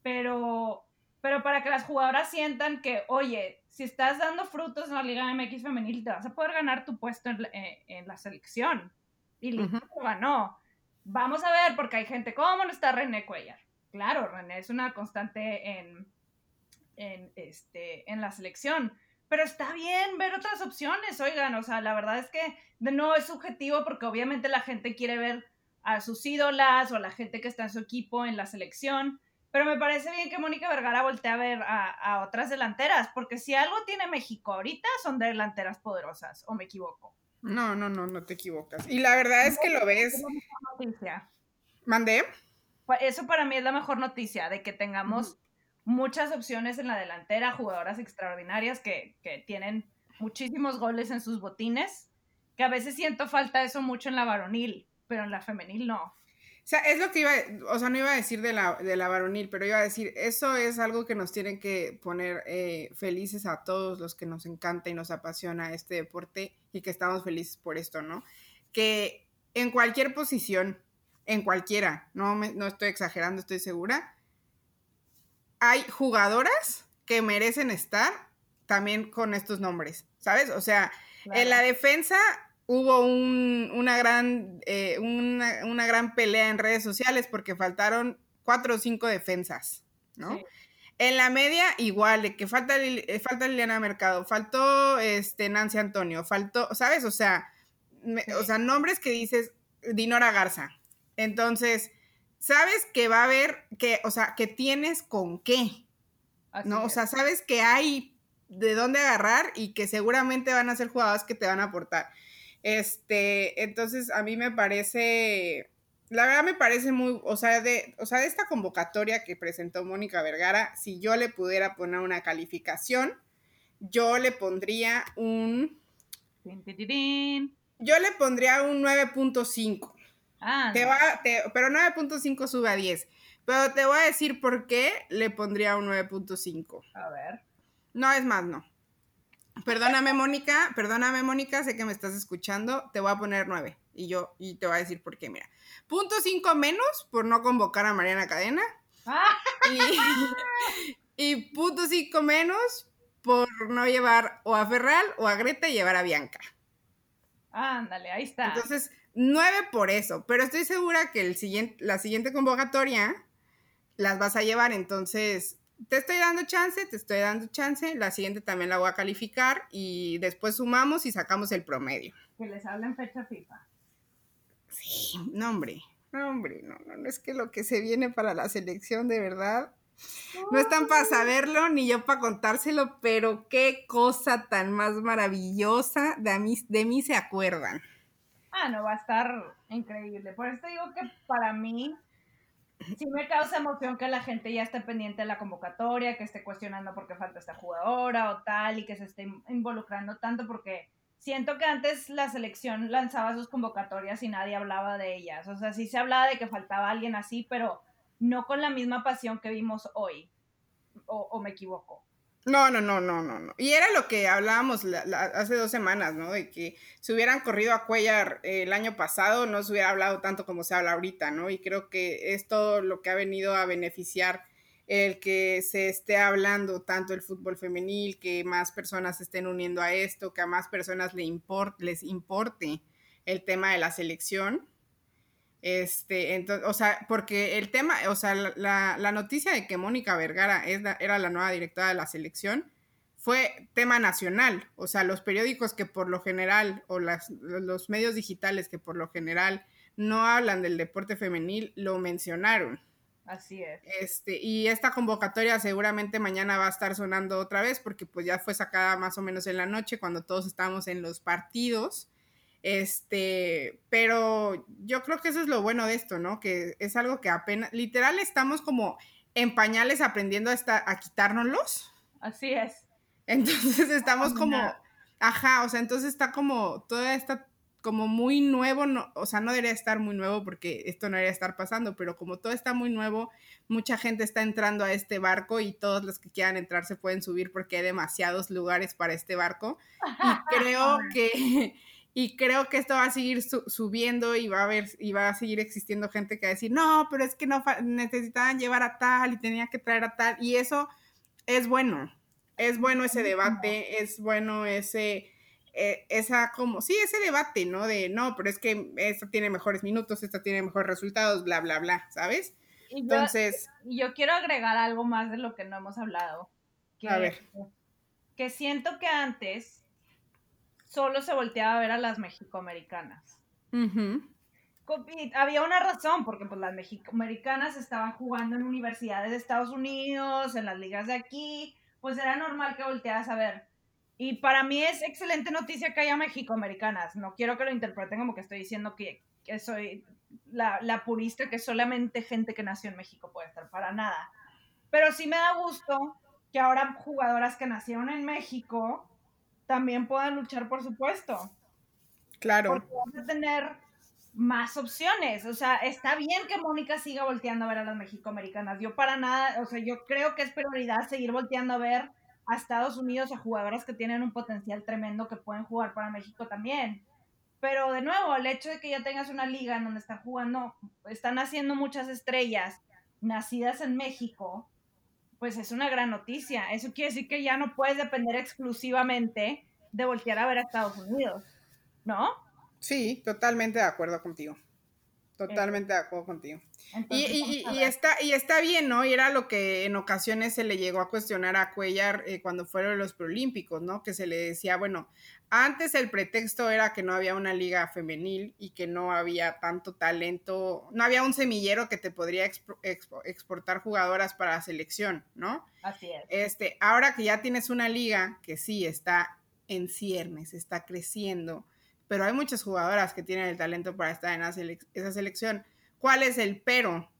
Pero, pero para que las jugadoras sientan que, oye, si estás dando frutos en la Liga MX femenil, te vas a poder ganar tu puesto en, la- eh, en la selección. Y lo ganó. Vamos a ver, porque hay gente, ¿cómo no está René Cuellar? Claro, René es una constante en, en, este, en la selección. Pero está bien ver otras opciones, oigan, o sea, la verdad es que no es subjetivo porque obviamente la gente quiere ver a sus ídolas o a la gente que está en su equipo en la selección Pero me parece bien que Mónica Vergara voltee a ver a, otras delanteras, porque si algo tiene México ahorita son delanteras poderosas, o me equivoco. No, no, no, no te equivocas. Y la verdad es que lo ves. Noticia. ¿Mandé? Eso para mí es la mejor noticia, de que tengamos muchas opciones en la delantera, jugadoras extraordinarias que, que tienen muchísimos goles en sus botines, que a veces siento falta eso mucho en la varonil, pero en la femenil no. O sea, es lo que iba, o sea, no iba a decir de la, de la varonil, pero iba a decir, eso es algo que nos tiene que poner eh, felices a todos los que nos encanta y nos apasiona este deporte y que estamos felices por esto, ¿no? Que en cualquier posición, en cualquiera, no, no estoy exagerando, estoy segura, hay jugadoras que merecen estar también con estos nombres, ¿sabes? O sea, en la defensa hubo una, gran, eh, una, gran pelea en redes sociales porque faltaron cuatro o cinco defensas, ¿no? En la media, igual, de que falta, eh, falta Liliana Mercado, faltó este, Nancy Antonio, faltó, ¿sabes? O sea, o sea, nombres que dices, Dinora Garza. Entonces, sabes que va a haber, que, o sea, que tienes con qué, ¿no? O sea, sabes que hay de dónde agarrar y que seguramente van a ser jugadores que te van a aportar. Este, entonces a mí me parece, la verdad me parece muy, o sea, de, o sea, de esta convocatoria que presentó Mónica Vergara, si yo le pudiera poner una calificación, yo le pondría un... Yo le pondría un 9.5. Ah, te va, pero 9.5 sube a 10. Pero te voy a decir por qué le pondría un 9.5. A ver. No, es más, no. Perdóname, Mónica, perdóname, Mónica, sé que me estás escuchando, te voy a poner nueve. Y yo, y te voy a decir por qué, mira. Punto cinco menos por no convocar a Mariana Cadena. y, punto cinco menos por no llevar o a Ferral o a Greta y llevar a Bianca. Ándale, ahí está. Entonces, nueve por eso, pero estoy segura que el siguiente, la siguiente convocatoria las vas a llevar, entonces te estoy dando chance, te estoy dando chance, la siguiente también la voy a calificar y después sumamos y sacamos el promedio. Que les hablen fecha FIFA. Sí, no hombre, no hombre, no, no, es que lo que se viene para la selección de verdad, no están para saberlo ni yo para contárselo, pero qué cosa tan más maravillosa de mí, de mí se acuerdan. Ah, no, va a estar increíble. Por eso digo que para mí sí me causa emoción que la gente ya esté pendiente de la convocatoria, que esté cuestionando por qué falta esta jugadora o tal, y que se esté involucrando tanto, porque siento que antes la selección lanzaba sus convocatorias y nadie hablaba de ellas. O sea, sí se hablaba de que faltaba alguien así, pero no con la misma pasión que vimos hoy. o me equivoco? No, no, no, no, no, no. Y era lo que hablábamos hace dos semanas, ¿no? De que si hubieran corrido a Cuellar eh, el año pasado, no se hubiera hablado tanto como se habla ahorita, ¿no? Y creo que es todo lo que ha venido a beneficiar el que se esté hablando tanto el fútbol femenil, que más personas se estén uniendo a esto, que a más personas les importe el tema de la selección. Este, entonces, o sea, porque el tema, o sea, la, noticia de que Mónica Vergara era la nueva directora de la selección fue tema nacional. O sea, los periódicos que por lo general, o las, los medios digitales que por lo general no hablan del deporte femenil, lo mencionaron. Así es. Este, y esta convocatoria seguramente mañana va a estar sonando otra vez porque pues ya fue sacada más o menos en la noche cuando todos estábamos en los partidos. Este, pero yo creo que eso es lo bueno de esto, ¿no? Que es algo que apenas, literal, estamos como en pañales aprendiendo a, a quitárnoslos. Así es. Entonces estamos como, ajá, o sea, entonces está como, toda esta, como muy nuevo, no, o sea, no debería estar muy nuevo porque esto no debería estar pasando, pero como todo está muy nuevo, mucha gente está entrando a este barco y todos los que quieran entrar se pueden subir porque hay demasiados lugares para este barco. Y creo que y creo que esto va a seguir subiendo y va a haber y va a seguir existiendo gente que va a decir, no, pero es que no necesitaban llevar a tal y tenía que traer a tal. Y eso es bueno. Es bueno ese debate, es bueno ese, eh, esa como, sí, ese debate, ¿no? De, no, pero es que esta tiene mejores minutos, esta tiene mejores resultados, bla, bla, bla, ¿sabes? Entonces... Yo, quiero agregar algo más de lo que no hemos hablado. a ver. Que siento que antes solo se volteaba a ver a las mexicoamericanas. había una razón, porque pues las mexicoamericanas estaban jugando en universidades de Estados Unidos, en las ligas de aquí, pues era normal que voltearas a ver. Y para mí es excelente noticia que haya mexicoamericanas. No quiero que lo interpreten como que estoy diciendo que, que soy la, la, purista, que solamente gente que nació en México puede estar, para nada. Pero sí me da gusto que ahora jugadoras que nacieron en México también puedan luchar por supuesto. Claro. Porque van a tener más opciones. O sea, está bien que Mónica siga volteando a ver a las mexicoamericanas. Yo para nada, o sea, yo creo que es prioridad seguir volteando a ver a Estados Unidos, a jugadoras que tienen un potencial tremendo que pueden jugar para México también. Pero de nuevo, el hecho de que ya tengas una liga en donde están jugando, están haciendo muchas estrellas nacidas en México, pues es una gran noticia. Eso quiere decir que ya no puedes depender exclusivamente de voltear a ver a Estados Unidos, ¿no? Sí, totalmente de acuerdo contigo. Totalmente de acuerdo contigo. y, está, y está bien, ¿no? Y era lo que en ocasiones se le llegó a cuestionar a Cuellar eh, cuando fueron los preolímpicos, ¿no? Que se le decía, bueno, antes el pretexto era que no había una liga femenil y que no había tanto talento, no había un semillero que te podría exportar jugadoras para la selección, ¿no? Así es. Este, ahora que ya tienes una liga que sí está en ciernes, está creciendo, pero hay muchas jugadoras que tienen el talento para estar en esa selección. ¿Cuál es el pero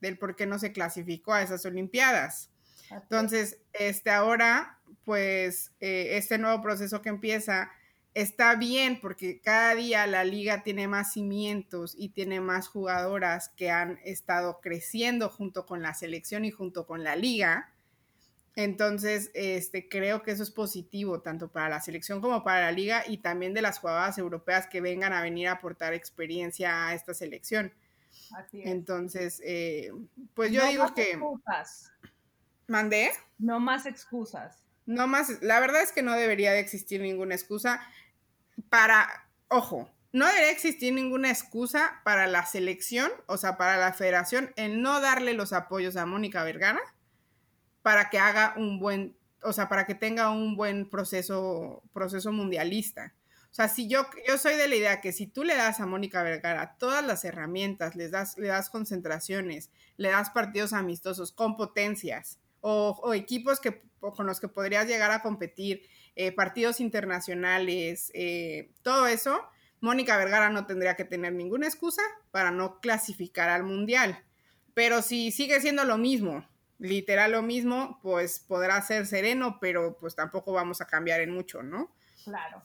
del por qué no se clasificó a esas Olimpiadas? Entonces, este ahora, pues, eh, este nuevo proceso que empieza está bien porque cada día la liga tiene más cimientos y tiene más jugadoras que han estado creciendo junto con la selección y junto con la liga. Entonces, este, creo que eso es positivo tanto para la selección como para la liga y también de las jugadoras europeas que vengan a venir a aportar experiencia a esta selección. Así es. Entonces, eh, pues yo digo que... Excusas. ¿Mandé? No más excusas. No más, la verdad es que no debería de existir ninguna excusa para, ojo, no debería existir ninguna excusa para la selección, o sea, para la federación, en no darle los apoyos a Mónica Vergara para que haga un buen, o sea, para que tenga un buen proceso, proceso mundialista. O sea, si yo, yo soy de la idea que si tú le das a Mónica Vergara todas las herramientas, le das, le das concentraciones, le das partidos amistosos con potencias o, equipos que, con los que podrías llegar a competir, eh, partidos internacionales, eh, todo eso, Mónica Vergara no tendría que tener ninguna excusa para no clasificar al mundial. Pero si sigue siendo lo mismo, literal lo mismo, pues podrá ser sereno, pero pues tampoco vamos a cambiar en mucho, ¿no? Claro.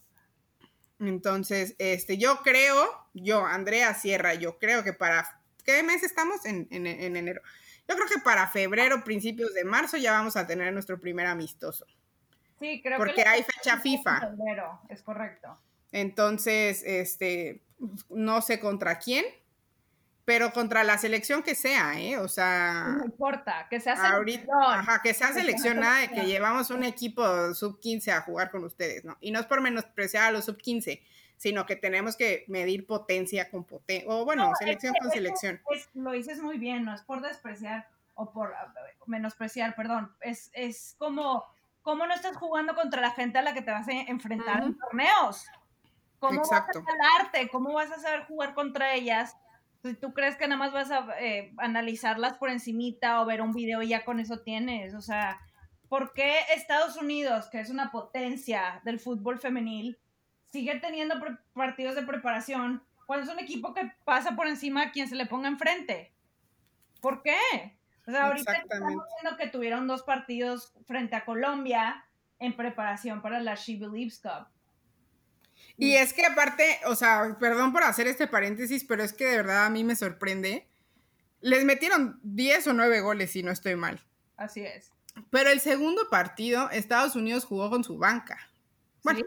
Entonces, este, yo creo, yo, Andrea Sierra, yo creo que para, ¿qué mes estamos? En, enero. Yo creo que para febrero, principios de marzo, ya vamos a tener nuestro primer amistoso. Sí, creo Porque hay fecha FIFA. Febrero, es correcto. Entonces, este, no sé contra quién, pero contra la selección que sea, ¿eh? O sea. No importa, que sea selección. Ajá, que sea seleccionada, que llevamos un equipo sub-15 a jugar con ustedes, ¿no? Y no es por menospreciar a los sub-15, sino que tenemos que medir potencia con potencia, o bueno, selección con selección. lo dices muy bien, no es por despreciar o por menospreciar, perdón, es, es como, ¿cómo no estás jugando contra la gente a la que te vas a enfrentar en torneos? ¿Cómo Exacto. vas a arte? ¿Cómo vas a saber jugar contra ellas? Si tú crees que nada más vas a eh, analizarlas por encimita o ver un video y ya con eso tienes, o sea, ¿por qué Estados Unidos, que es una potencia del fútbol femenil, sigue teniendo partidos de preparación cuando es un equipo que pasa por encima a quien se le ponga enfrente? ¿Por qué? O sea, ahorita estamos viendo que tuvieron dos partidos frente a Colombia en preparación para la She Believes Cup. Y es que aparte, o sea, perdón por hacer este paréntesis, pero es que de verdad a mí me sorprende. Les metieron 10 o 9 goles, si no estoy mal. Así es. Pero el segundo partido, Estados Unidos jugó con su banca. Bueno,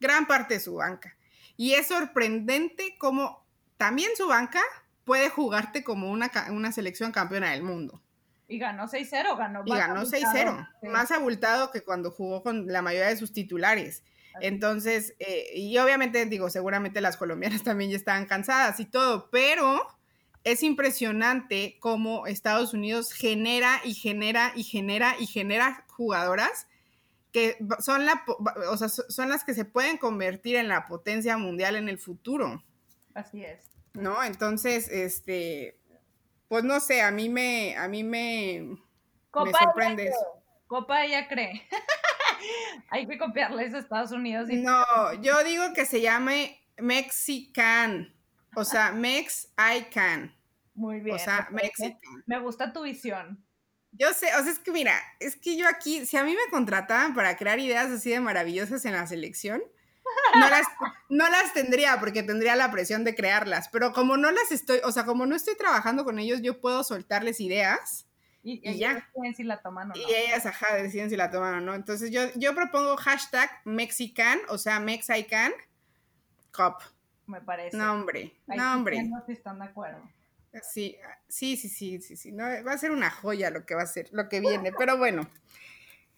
gran parte de su banca. Y es sorprendente cómo también su banca puede jugarte como una, una selección campeona del mundo. Y ganó 6-0, ganó. Y ganó 6-0, más abultado que cuando jugó con la mayoría de sus titulares. Entonces, eh, y obviamente digo, seguramente las colombianas también ya estaban cansadas y todo, pero es impresionante cómo Estados Unidos genera y genera y genera y genera jugadoras que son, la, son las que se pueden convertir en la potencia mundial en el futuro. Así es. ¿no? Entonces, este, pues no sé, a mí me, a mí me, me sorprende eso. Copa ella cree. Hay que copiarles a Estados Unidos. no, yo digo que se llame Mexican. O sea, Mex I can. Muy bien. O sea, Mexican. Me gusta tu visión. Yo sé, o sea, es que mira, es que yo aquí, si a mí me contrataban para crear ideas así de maravillosas en la selección, no las, no las tendría porque tendría la presión de crearlas, pero como no las estoy, o sea, como no estoy trabajando con ellos, yo puedo soltarles ideas y, ya. deciden si la toman o no. Y ellas, ajá, deciden si la toman o no. Entonces yo, yo propongo hashtag Mexican, o sea, Mexican Cop. Me parece. No, hombre, no, hombre. No si están de acuerdo. Sí, sí, sí, sí, sí, sí. No, va a ser una joya lo que va a ser, lo que viene. Pero bueno,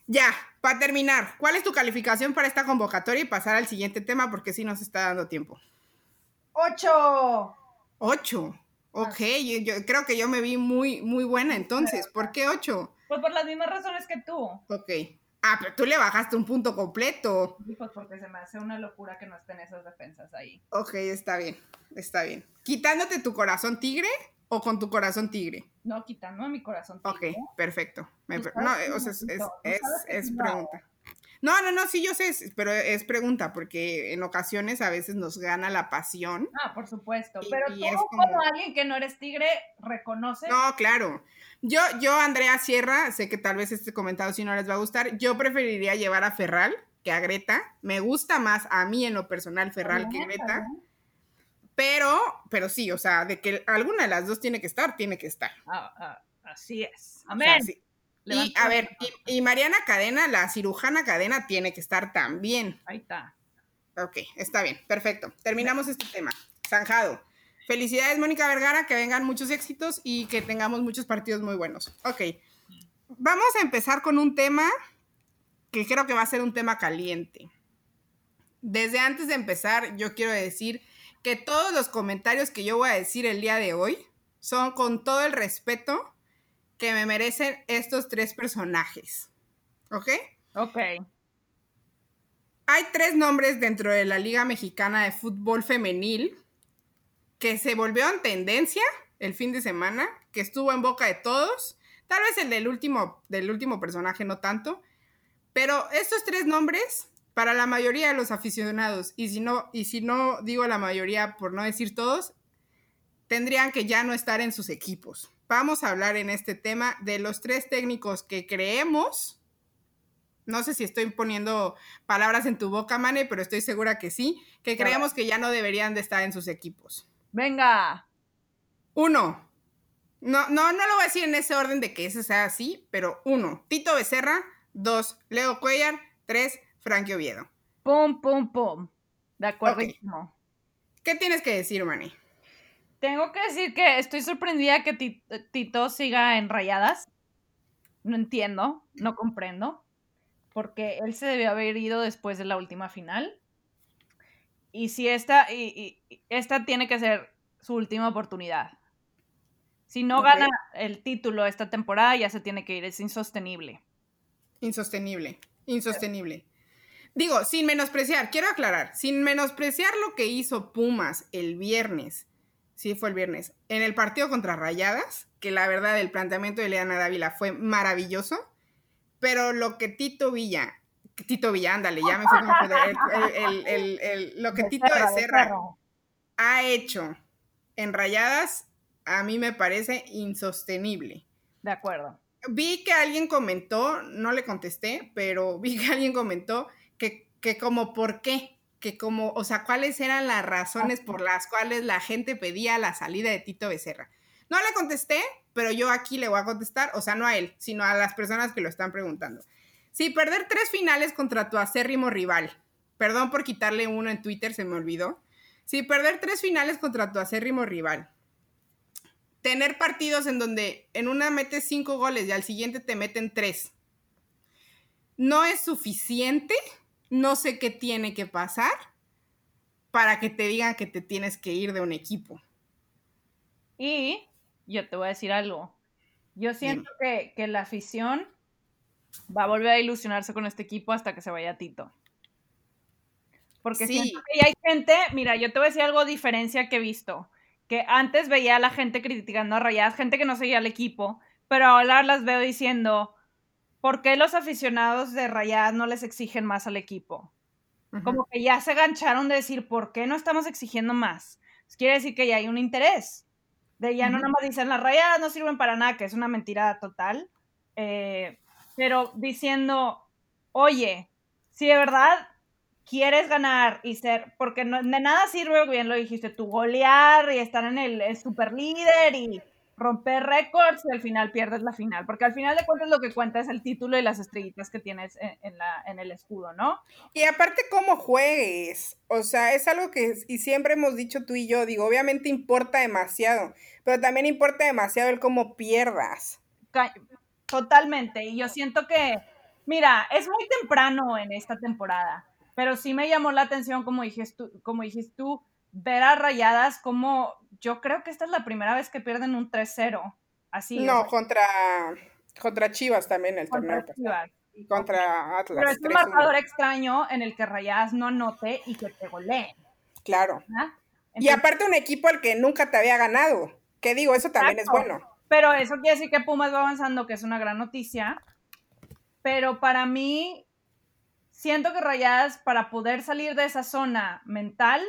ya, para terminar, ¿cuál es tu calificación para esta convocatoria y pasar al siguiente tema? Porque sí nos está dando tiempo. ¡Ocho! ¿Ocho? Ok, yo, creo que yo me vi muy, muy buena entonces. ¿Por qué ocho? Pues por las mismas razones que tú. Ok. Ah, pero tú le bajaste un punto completo. Pues porque se me hace una locura que no estén esas defensas ahí. Ok, está bien, está bien. ¿Quitándote tu corazón tigre o con tu corazón tigre? No, quitando mi corazón tigre. Ok, perfecto. no, o sea, es, es, es pregunta. No, no, no, sí, yo sé, pero es pregunta, porque en ocasiones a veces nos gana la pasión. Ah, por supuesto. pero tú, como... alguien que no eres tigre, reconoce. No, claro. Yo, yo, Andrea Sierra, sé que tal vez este comentario sí no les va a gustar. Yo preferiría llevar a Ferral que a Greta. Me gusta más a mí en lo personal Ferral que Greta. Pero, pero sí, o sea, de que alguna de las dos tiene que estar, tiene que estar. Ah, ah, así es. Amén. Y a ver, y, Mariana Cadena, la cirujana Cadena, tiene que estar también. Ahí está. Ok, está bien, perfecto. Terminamos este tema. Zanjado. Felicidades, Mónica Vergara, que vengan muchos éxitos y que tengamos muchos partidos muy buenos. Ok, vamos a empezar con un tema que creo que va a ser un tema caliente. Desde antes de empezar, yo quiero decir que todos los comentarios que yo voy a decir el día de hoy son con todo el respeto que me merecen estos tres personajes. ¿Ok? Ok. Hay tres nombres dentro de la Liga Mexicana de Fútbol Femenil que se volvió en tendencia el fin de semana, que estuvo en boca de todos. Tal vez el del último, del último personaje no tanto. Pero estos tres nombres, para la mayoría de los aficionados, y si no, y si no digo la mayoría por no decir todos, tendrían que ya no estar en sus equipos vamos a hablar en este tema de los tres técnicos que creemos, no sé si estoy poniendo palabras en tu boca, Mane, pero estoy segura que sí, que creemos que ya no deberían de estar en sus equipos. Venga. Uno. No, no, no lo voy a decir en ese orden de que ese sea así, pero uno, Tito Becerra. Dos, Leo Cuellar. Tres, Frankie Oviedo. Pum, pum, pum. De acuerdo. ¿Qué tienes que decir, Mane? Tengo que decir que estoy sorprendida que Tito siga en rayadas. No entiendo, no comprendo. Porque él se debió haber ido después de la última final. Y si esta, y, esta tiene que ser su última oportunidad. Si no gana el título esta temporada, ya se tiene que ir. Es insostenible. Insostenible, insostenible. Digo, sin menospreciar, quiero aclarar, sin menospreciar lo que hizo Pumas el viernes sí fue el viernes, en el partido contra Rayadas, que la verdad el planteamiento de Leana Dávila fue maravilloso, pero lo que Tito Villa, Tito Villa, ándale, ya me fue el, el, el, lo que Tito Becerra ha hecho en Rayadas, a mí me parece insostenible. De acuerdo. Vi que alguien comentó, no le contesté, pero vi que alguien comentó que, que como por qué, que como, o sea, cuáles eran las razones por las cuales la gente pedía la salida de Tito Becerra. No le contesté, pero yo aquí le voy a contestar, o sea, no a él, sino a las personas que lo están preguntando. Si perder tres finales contra tu acérrimo rival, perdón por quitarle uno en Twitter, se me olvidó. Si perder tres finales contra tu acérrimo rival, tener partidos en donde en una metes cinco goles y al siguiente te meten tres, no es suficiente no sé qué tiene que pasar para que te digan que te tienes que ir de un equipo. Y yo te voy a decir algo. Yo siento que, la afición va a volver a ilusionarse con este equipo hasta que se vaya Tito. Porque sí. hay gente, mira, yo te voy a decir algo diferencia que he visto. que antes veía a la gente criticando a Rayadas, gente que no seguía al equipo, pero ahora las veo diciendo, ¿por qué los aficionados de Rayadas no les exigen más al equipo? Como que ya se gancharon de decir, ¿por qué no estamos exigiendo más? quiere decir que ya hay un interés. De ya no nada más dicen, las rayadas no sirven para nada, que es una mentira total. Eh, pero diciendo, oye, si de verdad quieres ganar y ser, porque no, de nada sirve, bien lo dijiste, tú golear y estar en el, el super líder y romper récords y al final pierdes la final, porque al final de cuentas lo que cuenta es el título y las estrellitas que tienes en, la, en el escudo, ¿no? Y aparte cómo juegues, o sea, es algo que y siempre hemos dicho tú y yo, digo, obviamente importa demasiado, pero también importa demasiado el cómo pierdas. Totalmente, y yo siento que, mira, es muy temprano en esta temporada, pero sí me llamó la atención, como dijiste tú, como dijiste tú ver a Rayadas como yo creo que esta es la primera vez que pierden un 3-0. Así. No, contra, contra Chivas también el torneo. Chivas. Y contra Atlas. Pero es un marcador extraño en el que Rayadas no note y que te goleen. Claro. y aparte un equipo al que nunca te había ganado. Que digo, eso también es bueno. Pero eso quiere decir que Pumas va avanzando, que es una gran noticia. Pero para mí, siento que Rayadas, para poder salir de esa zona mental,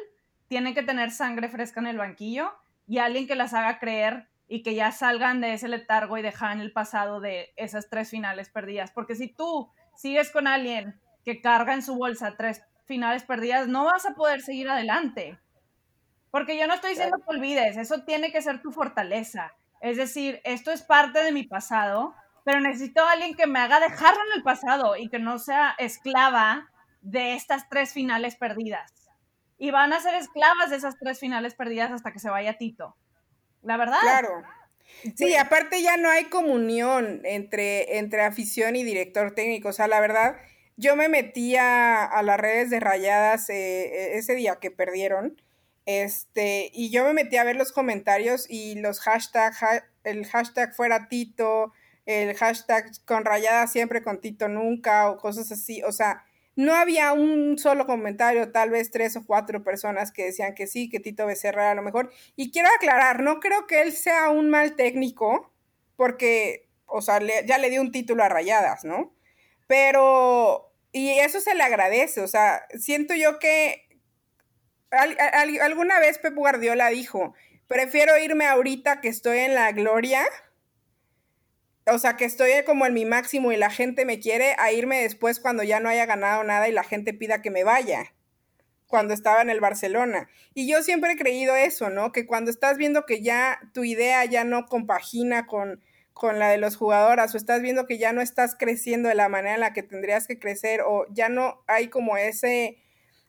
tienen que tener sangre fresca en el banquillo y alguien que las haga creer y que ya salgan de ese letargo y dejan el pasado de esas tres finales perdidas. Porque si tú sigues con alguien que carga en su bolsa tres finales perdidas, no vas a poder seguir adelante. Porque yo no estoy diciendo que olvides, eso tiene que ser tu fortaleza. Es decir, esto es parte de mi pasado, pero necesito a alguien que me haga dejarlo en el pasado y que no sea esclava de estas tres finales perdidas y van a ser esclavas de esas tres finales perdidas hasta que se vaya Tito. La verdad. Claro. Sí, aparte ya no hay comunión entre, entre afición y director técnico. O sea, la verdad, yo me metí a, las redes de rayadas eh, eh, ese día que perdieron. Este, y yo me metí a ver los comentarios y los hashtags, el hashtag fuera Tito, el hashtag con rayadas siempre con Tito nunca, o cosas así. O sea, no había un solo comentario, tal vez tres o cuatro personas que decían que sí, que Tito Becerra era lo mejor. Y quiero aclarar, no creo que él sea un mal técnico, porque, o sea, ya le dio un título a Rayadas, ¿no? Pero, y eso se le agradece, o sea, siento yo que alguna vez Pep Guardiola dijo, prefiero irme ahorita que estoy en la gloria o sea, que estoy como en mi máximo y la gente me quiere, a irme después cuando ya no haya ganado nada y la gente pida que me vaya, cuando estaba en el Barcelona. Y yo siempre he creído eso, ¿no? Que cuando estás viendo que ya tu idea ya no compagina con, con la de los jugadores o estás viendo que ya no estás creciendo de la manera en la que tendrías que crecer o ya no hay como ese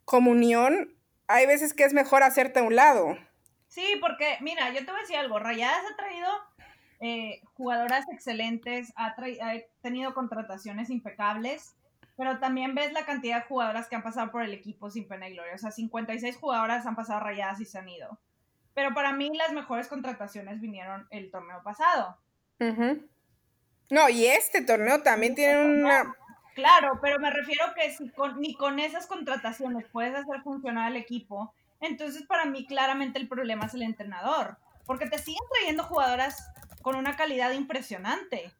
comunión, hay veces que es mejor hacerte a un lado. Sí, porque mira, yo te voy a decir algo, Rayadas ha traído eh, jugadoras excelentes, ha, tenido contrataciones impecables, pero también ves la cantidad de jugadoras que han pasado por el equipo sin pena y gloria. O sea, 56 jugadoras han pasado rayadas y se han ido. Pero para mí las mejores contrataciones vinieron el torneo pasado. No, y este torneo también tiene una... Claro, pero me refiero que si ni con esas contrataciones puedes hacer funcionar el equipo, entonces para mí claramente el problema es el entrenador, porque te siguen trayendo jugadoras con una calidad impresionante.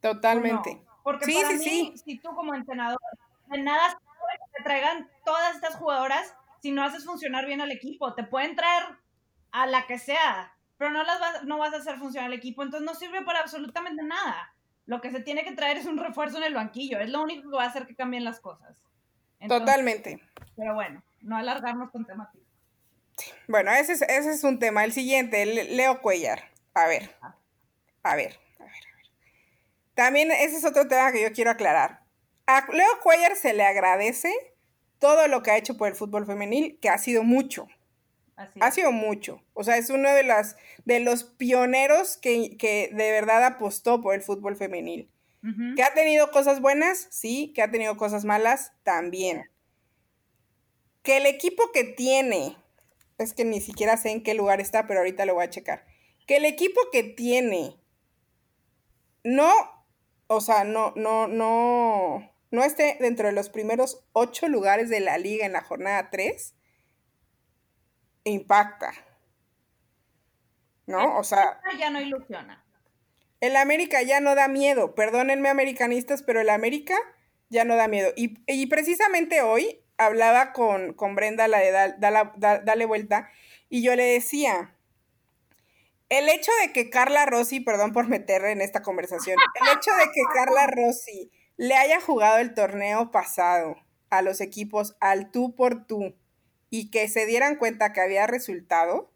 Totalmente. Porque para mí, si tú como entrenador, de nada te traigan todas estas jugadoras si no haces funcionar bien al equipo. Te pueden traer a la que sea, pero no las vas, no vas a hacer funcionar el equipo, entonces no sirve para absolutamente nada. Lo que se tiene que traer es un refuerzo en el banquillo, es lo único que va a hacer que cambien las cosas. Totalmente. Pero bueno, no alargarnos con temáticas. Bueno, ese es, ese es un tema. El siguiente, Leo Cuellar. A ver, a ver, a ver, a ver. También ese es otro tema que yo quiero aclarar. A Leo Cuellar se le agradece todo lo que ha hecho por el fútbol femenil, que ha sido mucho. ha sido mucho. O sea, es uno de, las, de los pioneros que, de verdad apostó por el fútbol femenil. ¿Que ha tenido cosas buenas? Sí. ¿Que ha tenido cosas malas? También. Que el equipo que tiene, es que ni siquiera sé en qué lugar está, pero ahorita lo voy a checar que el equipo que tiene no, o sea, no, no, no, no esté dentro de los primeros ocho lugares de la liga en la jornada 3, impacta. ¿no? O sea... Ya no ilusiona. El América ya no da miedo, perdónenme americanistas, pero el América ya no da miedo. Y, precisamente hoy hablaba con, con Brenda, la de Dale Vuelta, y yo le decía, el hecho de que Carla Rossi, perdón por meterle en esta conversación, el hecho de que Carla Rossi le haya jugado el torneo pasado a los equipos al tú por tú y que se dieran cuenta que había resultado,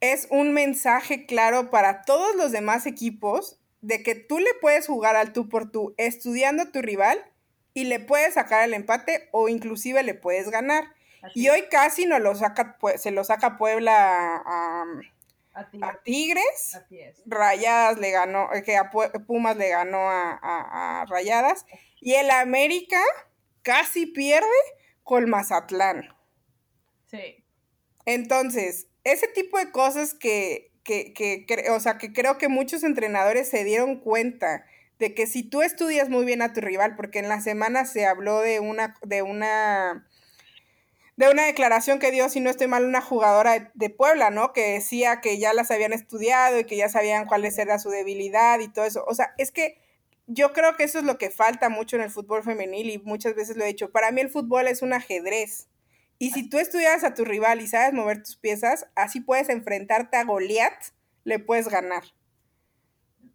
es un mensaje claro para todos los demás equipos de que tú le puedes jugar al tú por tú estudiando a tu rival y le puedes sacar el empate o inclusive le puedes ganar. y hoy casi no lo saca, se lo saca Puebla a, Tigres. Rayadas le ganó, eh, que a Pumas le ganó a, Rayadas. Y el América casi pierde con Mazatlán. Sí. Entonces, ese tipo de cosas que, que, que, o sea, que creo que muchos entrenadores se dieron cuenta de que si tú estudias muy bien a tu rival, porque en la semana se habló de una, de una, de una declaración que dio, si no estoy mal, una jugadora de, Puebla, ¿no? Que decía que ya las habían estudiado y que ya sabían cuál era su debilidad y todo eso. O sea, es que yo creo que eso es lo que falta mucho en el fútbol femenil y muchas veces lo he dicho. Para mí el fútbol es un ajedrez. Y si tú estudias a tu rival y sabes mover tus piezas, así puedes enfrentarte a Goliat, le puedes ganar.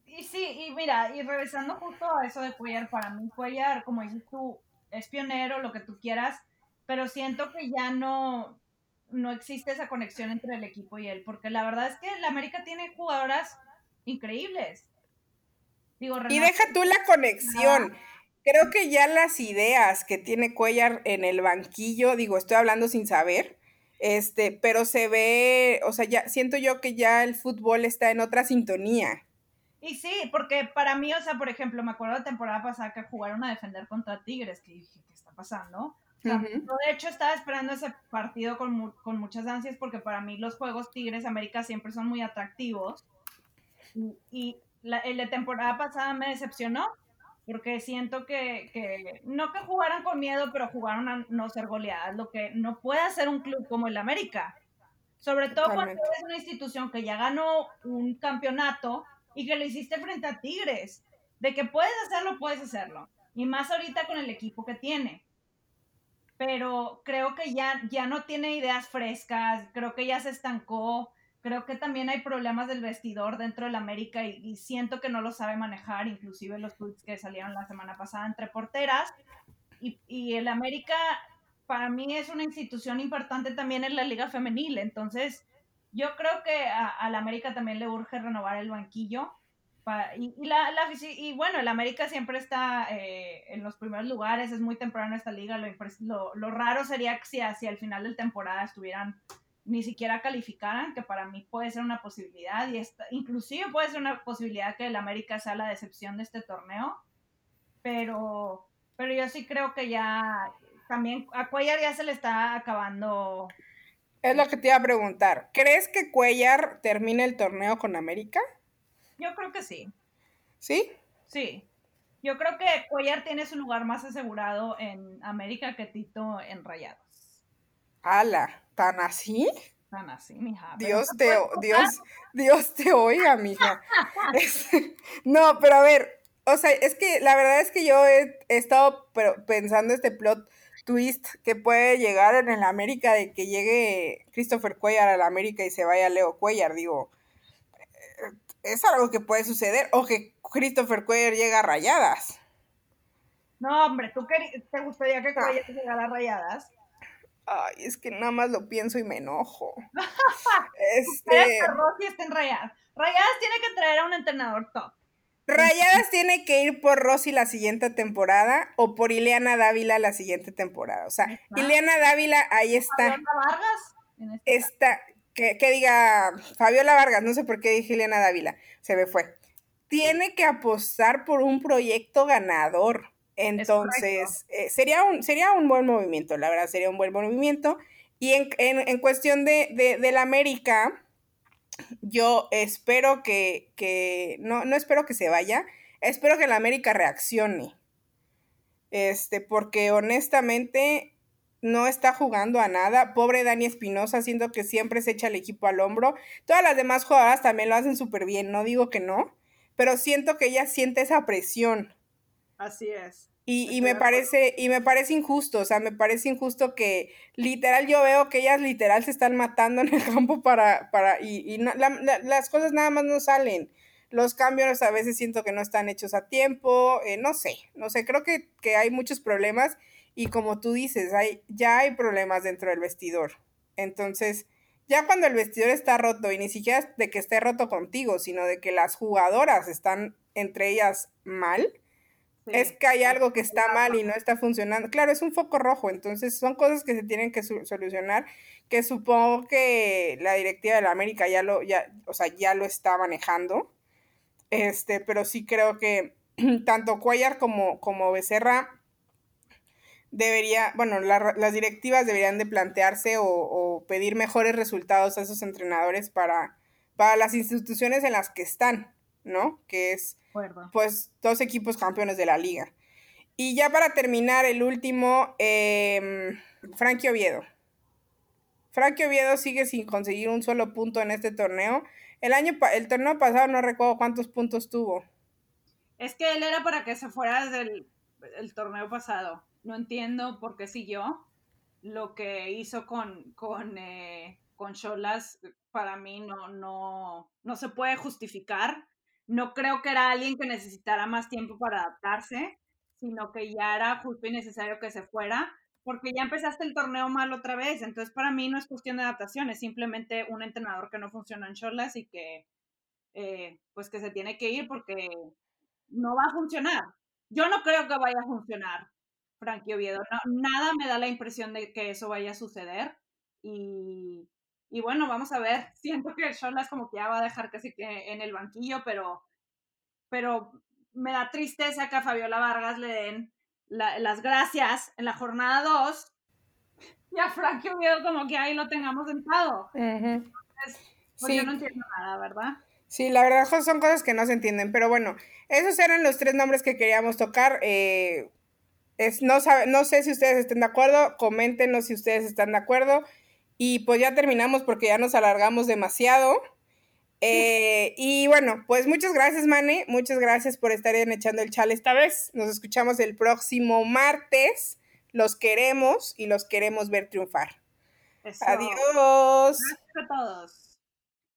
Y sí, y mira, y regresando justo a eso de Cuellar, para mí Cuellar, como dices tú, es pionero, lo que tú quieras, pero siento que ya no, no existe esa conexión entre el equipo y él, porque la verdad es que la América tiene jugadoras increíbles. y deja tú la conexión. Creo que ya las ideas que tiene Cuellar en el banquillo, digo, estoy hablando sin saber, este, pero se ve, o sea, ya siento yo que ya el fútbol está en otra sintonía. Y sí, porque para mí, o sea, por ejemplo, me acuerdo la temporada pasada que jugaron a defender contra Tigres, que dije, ¿qué está pasando? De hecho estaba esperando ese partido con, con, muchas ansias porque para mí los juegos Tigres América siempre son muy atractivos. Y, la, el de temporada pasada me decepcionó porque siento que, que, no que jugaran con miedo, pero jugaron a no ser goleadas, lo que no puede hacer un club como el América. Sobre todo cuando es una institución que ya ganó un campeonato y que lo hiciste frente a Tigres. De que puedes hacerlo, puedes hacerlo. Y más ahorita con el equipo que tiene. Pero creo que ya, ya no tiene ideas frescas, creo que ya se estancó Creo que también hay problemas del vestidor dentro del América y, siento que no lo sabe manejar, inclusive los tweets que salieron la semana pasada entre porteras. Y, y el América para mí es una institución importante también en la liga femenil, entonces yo creo que a, la América también le urge renovar el banquillo. Y, la, y, bueno, el América siempre está eh, en los primeros lugares, es muy temprano esta liga. Lo, lo, lo raro sería que si hacia el final de temporada estuvieran ni siquiera calificaran, que para mí puede ser una posibilidad, y esta, inclusive puede ser una posibilidad que el América sea la decepción de este torneo, pero, pero yo sí creo que ya también a Cuellar ya se le está acabando. Es lo que te iba a preguntar. ¿Crees que Cuellar termine el torneo con América? Yo creo que sí. ¿Sí? Sí. Yo creo que Cuellar tiene su lugar más asegurado en América que Tito en Rayados. ¡Hala! ¿Tan así? Tan así, mija. Dios te, Dios, Dios te oiga, mija. no, pero a ver, o sea, es que la verdad es que yo he, estado pensando este plot twist que puede llegar en el América de que llegue Christopher Cuellar a la América y se vaya Leo Cuellar, digo, es algo que puede suceder, o que Christopher Cuellar llegue a rayadas. No, hombre, ¿tú te gustaría que Cuellar llegara a rayadas? Ay, es que nada más lo pienso y me enojo. este... Rossi está en Rayadas. Rayadas tiene que traer a un entrenador top. Rayadas tiene que ir por Rossi la siguiente temporada o por Ileana Dávila la siguiente temporada. O sea, Ileana Dávila, ahí está. Vargas. Este está, que, que, diga Fabiola Vargas, no sé por qué dije Ileana Dávila, se me fue. Tiene que apostar por un proyecto ganador. Entonces, eh, sería, un, sería un buen movimiento, la verdad, sería un buen movimiento. Y en, en, cuestión de, de, la América, yo espero que, que, no, no espero que se vaya, espero que la América reaccione. Este, porque honestamente no está jugando a nada. Pobre Dani Espinosa, siendo que siempre se echa el equipo al hombro. Todas las demás jugadoras también lo hacen súper bien, no digo que no, pero siento que ella siente esa presión. Así es. Y, me parece, y me parece injusto, o sea, me parece injusto que literal yo veo que ellas literal se están matando en el campo para, para, y, y las cosas nada más no salen. Los cambios a veces siento que no están hechos a tiempo, eh, no sé, no sé, creo que, que, hay muchos problemas y como tú dices, hay, ya hay problemas dentro del vestidor. Entonces, ya cuando el vestidor está roto y ni siquiera de que esté roto contigo, sino de que las jugadoras están entre ellas mal, es que hay algo que está mal y no está funcionando. Claro, es un foco rojo, entonces son cosas que se tienen que solucionar, que supongo que la directiva de la América ya lo, ya, o sea, ya lo está manejando. Este, pero sí creo que tanto Cuellar como, como Becerra debería, bueno, las directivas deberían de plantearse o, o, pedir mejores resultados a esos entrenadores para, para las instituciones en las que están, ¿no? Que es pues dos equipos campeones de la liga. Y ya para terminar, el último, eh, Frankie Oviedo. Frankie Oviedo sigue sin conseguir un solo punto en este torneo. El año el torneo pasado no recuerdo cuántos puntos tuvo. Es que él era para que se fuera del el torneo pasado. No entiendo por qué siguió. Lo que hizo con, con, eh, con Cholas, para mí no, no, no se puede justificar no creo que era alguien que necesitara más tiempo para adaptarse, sino que ya era justo y necesario que se fuera, porque ya empezaste el torneo mal otra vez. Entonces, para mí no es cuestión de adaptación, es simplemente un entrenador que no funciona en Cholas y que, eh, pues, que se tiene que ir porque no va a funcionar. Yo no creo que vaya a funcionar, Frankie Oviedo. nada me da la impresión de que eso vaya a suceder. Y, y bueno, vamos a ver. Siento que Cholas como que ya va a dejar casi que en el banquillo, pero, pero me da tristeza que a Fabiola Vargas le den las gracias en la jornada 2 y a Frankie Oviedo como que ahí lo tengamos sentado. Entonces, pues yo no entiendo nada, ¿verdad? Sí, la verdad son cosas que no se entienden, pero bueno, esos eran los tres nombres que queríamos tocar. Eh, es, no, no sé si ustedes estén de acuerdo, coméntenos si ustedes están de acuerdo. Y pues ya terminamos porque ya nos alargamos demasiado. Eh, y bueno, pues muchas gracias, Mane. Muchas gracias por estar en echando el chal esta vez. Nos escuchamos el próximo martes. Los queremos y los queremos ver triunfar. Adiós. Gracias a todos.